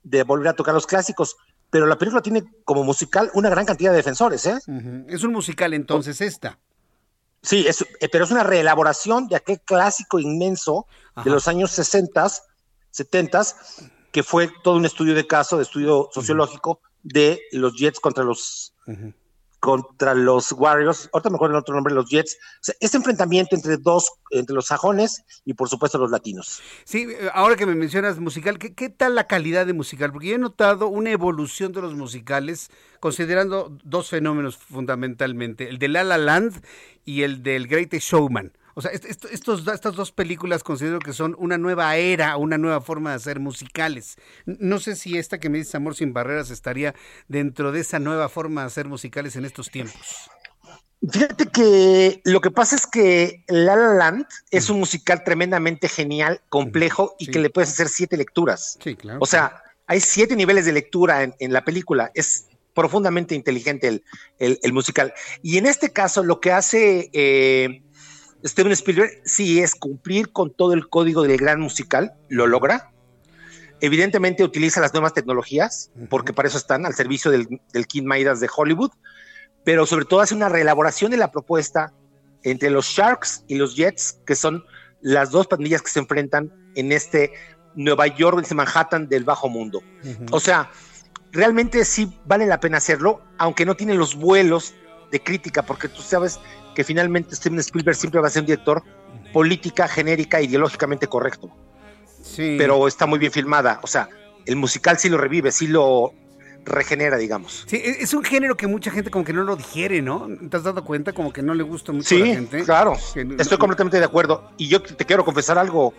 Speaker 20: de volver a tocar los clásicos? Pero la película tiene como musical una gran cantidad de defensores, ¿eh?
Speaker 1: Es un musical entonces esta.
Speaker 20: Sí, es, eh, pero es una reelaboración de aquel clásico inmenso de los años 60, 70, que fue todo un estudio de caso, de estudio sociológico de los Jets contra los contra los Warriors, ahorita me acuerdo el otro nombre, los Jets, este enfrentamiento entre dos, entre los sajones y por supuesto los latinos.
Speaker 1: Sí, ahora que me mencionas musical, ¿qué, ¿qué, tal la calidad de musical? Porque yo he notado una evolución de los musicales, considerando dos fenómenos fundamentalmente, el de La La Land y el del Greatest Showman. O sea, estos, estas dos películas considero que son una nueva era, una nueva forma de hacer musicales. No sé si esta que me dice Amor sin Barreras estaría dentro de esa nueva forma de hacer musicales en estos tiempos.
Speaker 20: Fíjate que lo que pasa es que La La Land es un musical tremendamente genial, complejo y que le puedes hacer siete lecturas.
Speaker 1: Sí, claro.
Speaker 20: O sea, hay siete niveles de lectura en, la película. Es profundamente inteligente el, musical. Y en este caso, lo que hace eh, Steven Spielberg sí es cumplir con todo el código del gran musical, lo logra. Evidentemente utiliza las nuevas tecnologías, porque para eso están al servicio del, del King Midas de Hollywood, pero sobre todo hace una reelaboración de la propuesta entre los Sharks y los Jets, que son las dos pandillas que se enfrentan en este Nueva York, en este Manhattan del bajo mundo. O sea, realmente sí vale la pena hacerlo, aunque no tiene los vuelos de crítica, porque tú sabes que finalmente Steven Spielberg siempre va a ser un director política, genérica, ideológicamente correcto.
Speaker 1: Sí.
Speaker 20: Pero está muy bien filmada. O sea, el musical sí lo revive, sí lo regenera, digamos.
Speaker 1: Sí, e-, es un género que mucha gente como que no lo digiere, ¿no? ¿Te has dado cuenta? Como que no le gusta mucho
Speaker 20: sí,
Speaker 1: a la gente.
Speaker 20: claro. Estoy completamente de acuerdo. Y yo te quiero confesar algo,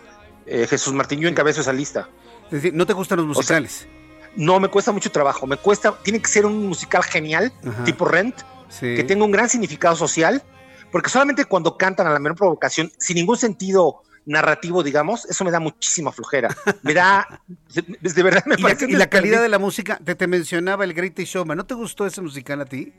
Speaker 20: eh, Jesús Martín, yo encabezo esa lista.
Speaker 1: Es decir, ¿no te gustan los musicales?
Speaker 20: no, me cuesta mucho trabajo. Me cuesta, tiene que ser un musical genial, tipo Rent, que tenga un gran significado social porque solamente cuando cantan a la menor provocación, sin ningún sentido narrativo, digamos, eso me da muchísima flojera. Me da, de, verdad me
Speaker 1: ¿Y parece. La, y la calidad de la música, te, te mencionaba el Greatest Showman, ¿no te gustó ese musical a ti?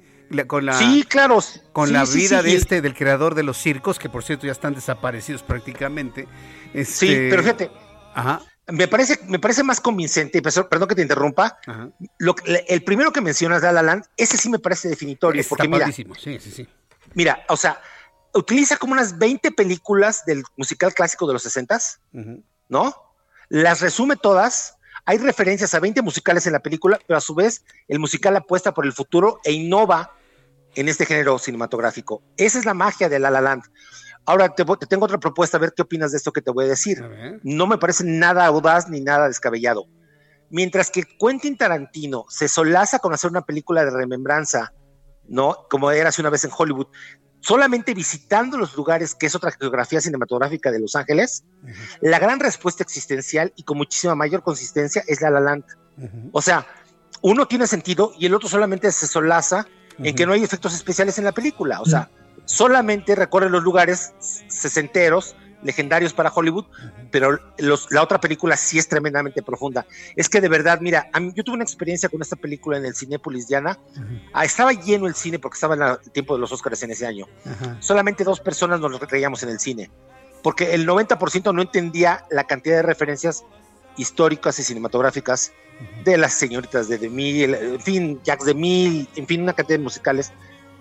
Speaker 1: con la,
Speaker 20: sí, claro.
Speaker 1: Con la vida de este, del creador de los circos, que por cierto ya están desaparecidos prácticamente.
Speaker 20: Sí, este, pero fíjate.
Speaker 1: Ajá.
Speaker 20: Me parece, me parece más convincente, perdón que te interrumpa. Lo, el primero que mencionas, La La Land, ese sí me parece definitorio.
Speaker 1: Está
Speaker 20: porque mira,
Speaker 1: sí, sí, sí.
Speaker 20: Mira, o sea, utiliza como unas 20 películas del musical clásico de los 60 ¿no? Las resume todas. Hay referencias a 20 musicales en la película, pero a su vez el musical apuesta por el futuro e innova en este género cinematográfico. Esa es la magia de La La Land. Ahora te, tengo otra propuesta, a ver qué opinas de esto que te voy a decir. no me parece nada audaz ni nada descabellado. Mientras que Quentin Tarantino se solaza con hacer una película de remembranza ¿no? Como era hace una vez en Hollywood, solamente visitando los lugares, que es otra geografía cinematográfica de Los Ángeles, la gran respuesta existencial y con muchísima mayor consistencia es La La Land. O sea, uno tiene sentido y el otro solamente se solaza en que no hay efectos especiales en la película. O sea, solamente recorre los lugares sesenteros, legendarios para Hollywood, pero la otra película sí es tremendamente profunda. Es que de verdad, mira, yo tuve una experiencia con esta película en el Cinépolis Diana. Ah, estaba lleno el cine porque estaba en el tiempo de los Oscars en ese año. Solamente dos personas nos lo creíamos en el cine, porque el 90% no entendía la cantidad de referencias históricas y cinematográficas de las señoritas de Demille, en fin, Jacques Demille, en fin, una cantidad de musicales.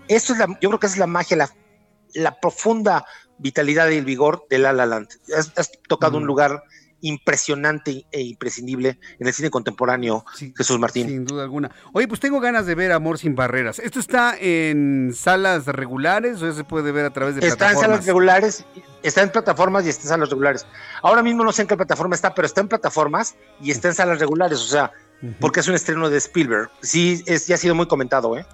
Speaker 20: Eso es la, yo creo que es la magia, la, la profunda vitalidad y el vigor de La La Land. Has, tocado un mm. lugar impresionante e imprescindible en el cine contemporáneo, Jesús Martín.
Speaker 1: Sin duda alguna. Oye, pues tengo ganas de ver Amor sin Barreras. ¿Esto está en salas regulares o se puede ver a través de
Speaker 20: está
Speaker 1: plataformas?
Speaker 20: Está en salas regulares, está en plataformas y está en salas regulares. Ahora mismo no sé en qué plataforma está, pero está en plataformas y está en salas regulares, o sea, porque es un estreno de Spielberg. Sí, es, ya ha sido muy comentado, ¿eh?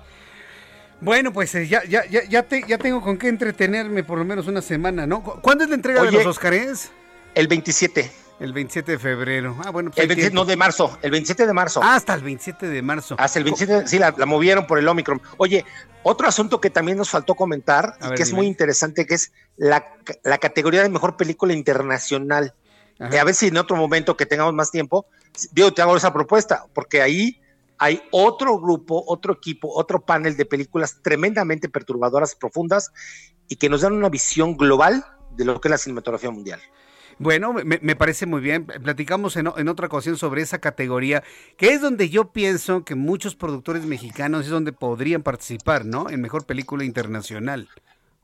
Speaker 1: Bueno, pues eh, ya, ya, ya, ya, te, ya tengo con qué entretenerme por lo menos una semana, ¿no? ¿Cuándo es la entrega de los Oscars?
Speaker 20: El 27.
Speaker 1: El 27 de febrero. Ah, bueno,
Speaker 20: pues el 27, no, de marzo. El 27 de marzo.
Speaker 1: Ah, hasta el 27 de marzo.
Speaker 20: Hasta el 27, sí, la, movieron por el Omicron. Oye, otro asunto que también nos faltó comentar y que es muy interesante, que es la, categoría de mejor película internacional. a ver si en otro momento que tengamos más tiempo, digo, te hago esa propuesta, porque ahí hay otro grupo, otro equipo, otro panel de películas tremendamente perturbadoras, profundas y que nos dan una visión global de lo que es la cinematografía mundial.
Speaker 1: Bueno, me, parece muy bien. Platicamos en, otra ocasión sobre esa categoría, que es donde yo pienso que muchos productores mexicanos es donde podrían participar, ¿no? En mejor película internacional.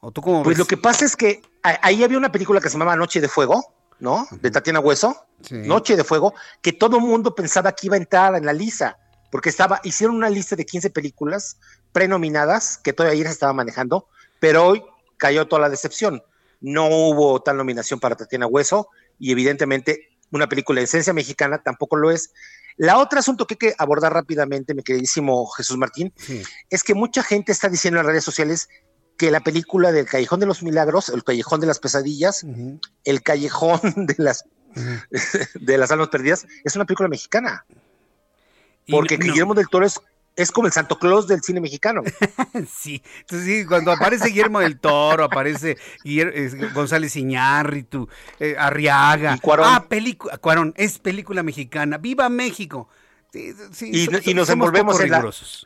Speaker 1: ¿O tú cómo
Speaker 20: Pues lo que pasa es que ahí había una película que se llamaba Noche de Fuego, ¿no? De Tatiana Hueso, Noche de Fuego, que todo mundo pensaba que iba a entrar en la lista, porque estaba, hicieron una lista de 15 películas prenominadas que todavía se estaba manejando, pero hoy cayó toda la decepción. No hubo tal nominación para Tatiana Hueso y evidentemente una película de esencia mexicana tampoco lo es. La otra asunto que hay que abordar rápidamente, mi queridísimo Jesús Martín, es que mucha gente está diciendo en las redes sociales que la película del Callejón de los Milagros, el Callejón de las Pesadillas, el Callejón de las, de las Almas Perdidas, es una película mexicana. Porque Guillermo del Toro es es como el Santo Claus del cine mexicano.
Speaker 1: sí, entonces sí, cuando aparece Guillermo del Toro, aparece González Iñárritu, eh, Arriaga.
Speaker 20: Y Cuarón.
Speaker 1: Ah, película, Cuarón, es película mexicana. ¡Viva México!
Speaker 20: y, nos envolvemos en la...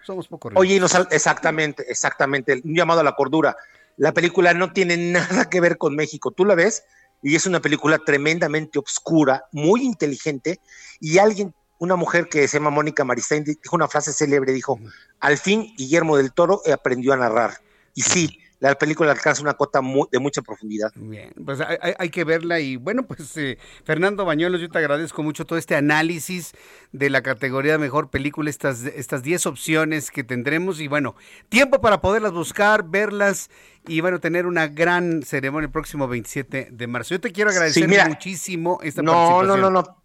Speaker 1: Somos poco
Speaker 20: rigurosos. Oye, nos, exactamente, exactamente, un llamado a la cordura. La película no tiene nada que ver con México. Tú la ves y es una película tremendamente oscura, muy inteligente y alguien una mujer que se llama Mónica Maristain dijo una frase célebre, dijo, al fin Guillermo del Toro aprendió a narrar. Y sí, la película alcanza una cota de mucha profundidad.
Speaker 1: Bien, pues hay, que verla y bueno, pues eh, Fernando Bañuelos, yo te agradezco mucho todo este análisis de la categoría de mejor película, estas estas 10 opciones que tendremos y bueno, tiempo para poderlas buscar, verlas y bueno, tener una gran ceremonia el próximo 27 de marzo. Yo te quiero agradecer muchísimo esta
Speaker 20: no,
Speaker 1: participación.
Speaker 20: No, no, no,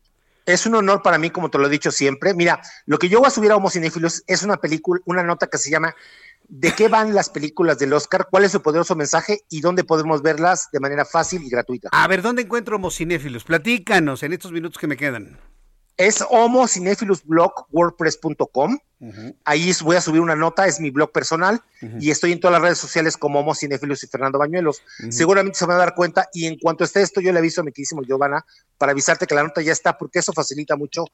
Speaker 20: es un honor para mí, como te lo he dicho siempre. Mira, lo que yo voy a subir a Homo es una película, una nota que se llama ¿De qué van las películas del Oscar? ¿Cuál es su poderoso mensaje? ¿Y dónde podemos verlas de manera fácil y gratuita?
Speaker 1: A ver, ¿dónde encuentro Homo Platícanos en estos minutos que me quedan.
Speaker 20: Es Ahí voy a subir una nota, es mi blog personal y estoy en todas las redes sociales como Homo Cinefilus y Fernando Bañuelos. Seguramente se van a dar cuenta y en cuanto esté esto yo le aviso a mi queridísimo Giovanna para avisarte que la nota ya está porque eso facilita mucho,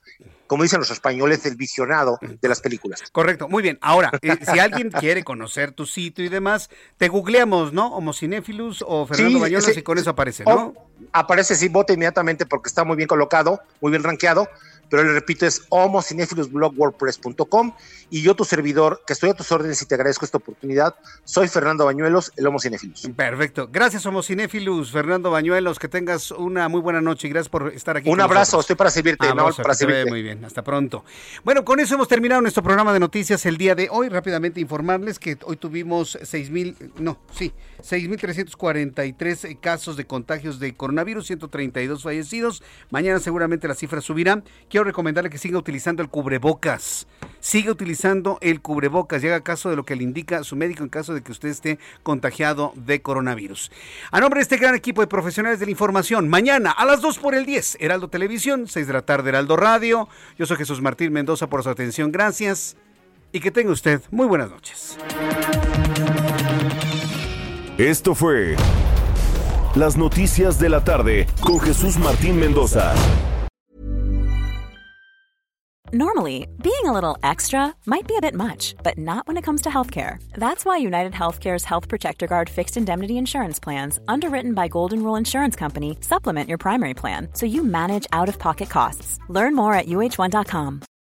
Speaker 20: como dicen los españoles, el visionado de las películas.
Speaker 1: Correcto, muy bien. Ahora, eh, si alguien quiere conocer tu sitio y demás, te googleamos, ¿no? Homo Cinefilus o Fernando Bañuelos y con eso aparece, ¿no?
Speaker 20: aparece, sí, vota inmediatamente porque está muy bien colocado, muy bien rankeado pero le repito, es homocinefilusblogwordpress.com y yo tu servidor, que estoy a tus órdenes y te agradezco esta oportunidad, soy Fernando Bañuelos, el Homo
Speaker 1: Perfecto, gracias Homo Fernando Bañuelos, que tengas una muy buena noche y gracias por estar aquí.
Speaker 20: Un abrazo, estoy para servirte,
Speaker 1: no, para servirte. Muy bien, hasta pronto. Bueno, con eso hemos terminado nuestro programa de noticias el día de hoy. Rápidamente informarles que hoy tuvimos 6.000, no, sí, 6.343 casos de contagios de coronavirus, 132 fallecidos. Mañana seguramente la cifra subirá. Quiero recomendarle que siga utilizando el cubrebocas. Siga utilizando el cubrebocas haga caso de lo que le indica su médico en caso de que usted esté contagiado de coronavirus. A nombre de este gran equipo de profesionales de la información, mañana a las 2 por el 10, Heraldo Televisión, 6 de la tarde, Heraldo Radio. Yo soy Jesús Martín Mendoza por su atención. Gracias y que tenga usted muy buenas noches.
Speaker 9: Esto fue Las Noticias de la Tarde con Jesús Martín Mendoza.
Speaker 21: Normally, being a little extra might be a bit much, but not when it comes to healthcare. That's why United Healthcare's Health Protector Guard fixed indemnity insurance plans, underwritten by Golden Rule Insurance Company, supplement your primary plan so you manage out of pocket costs. Learn more at uh1.com.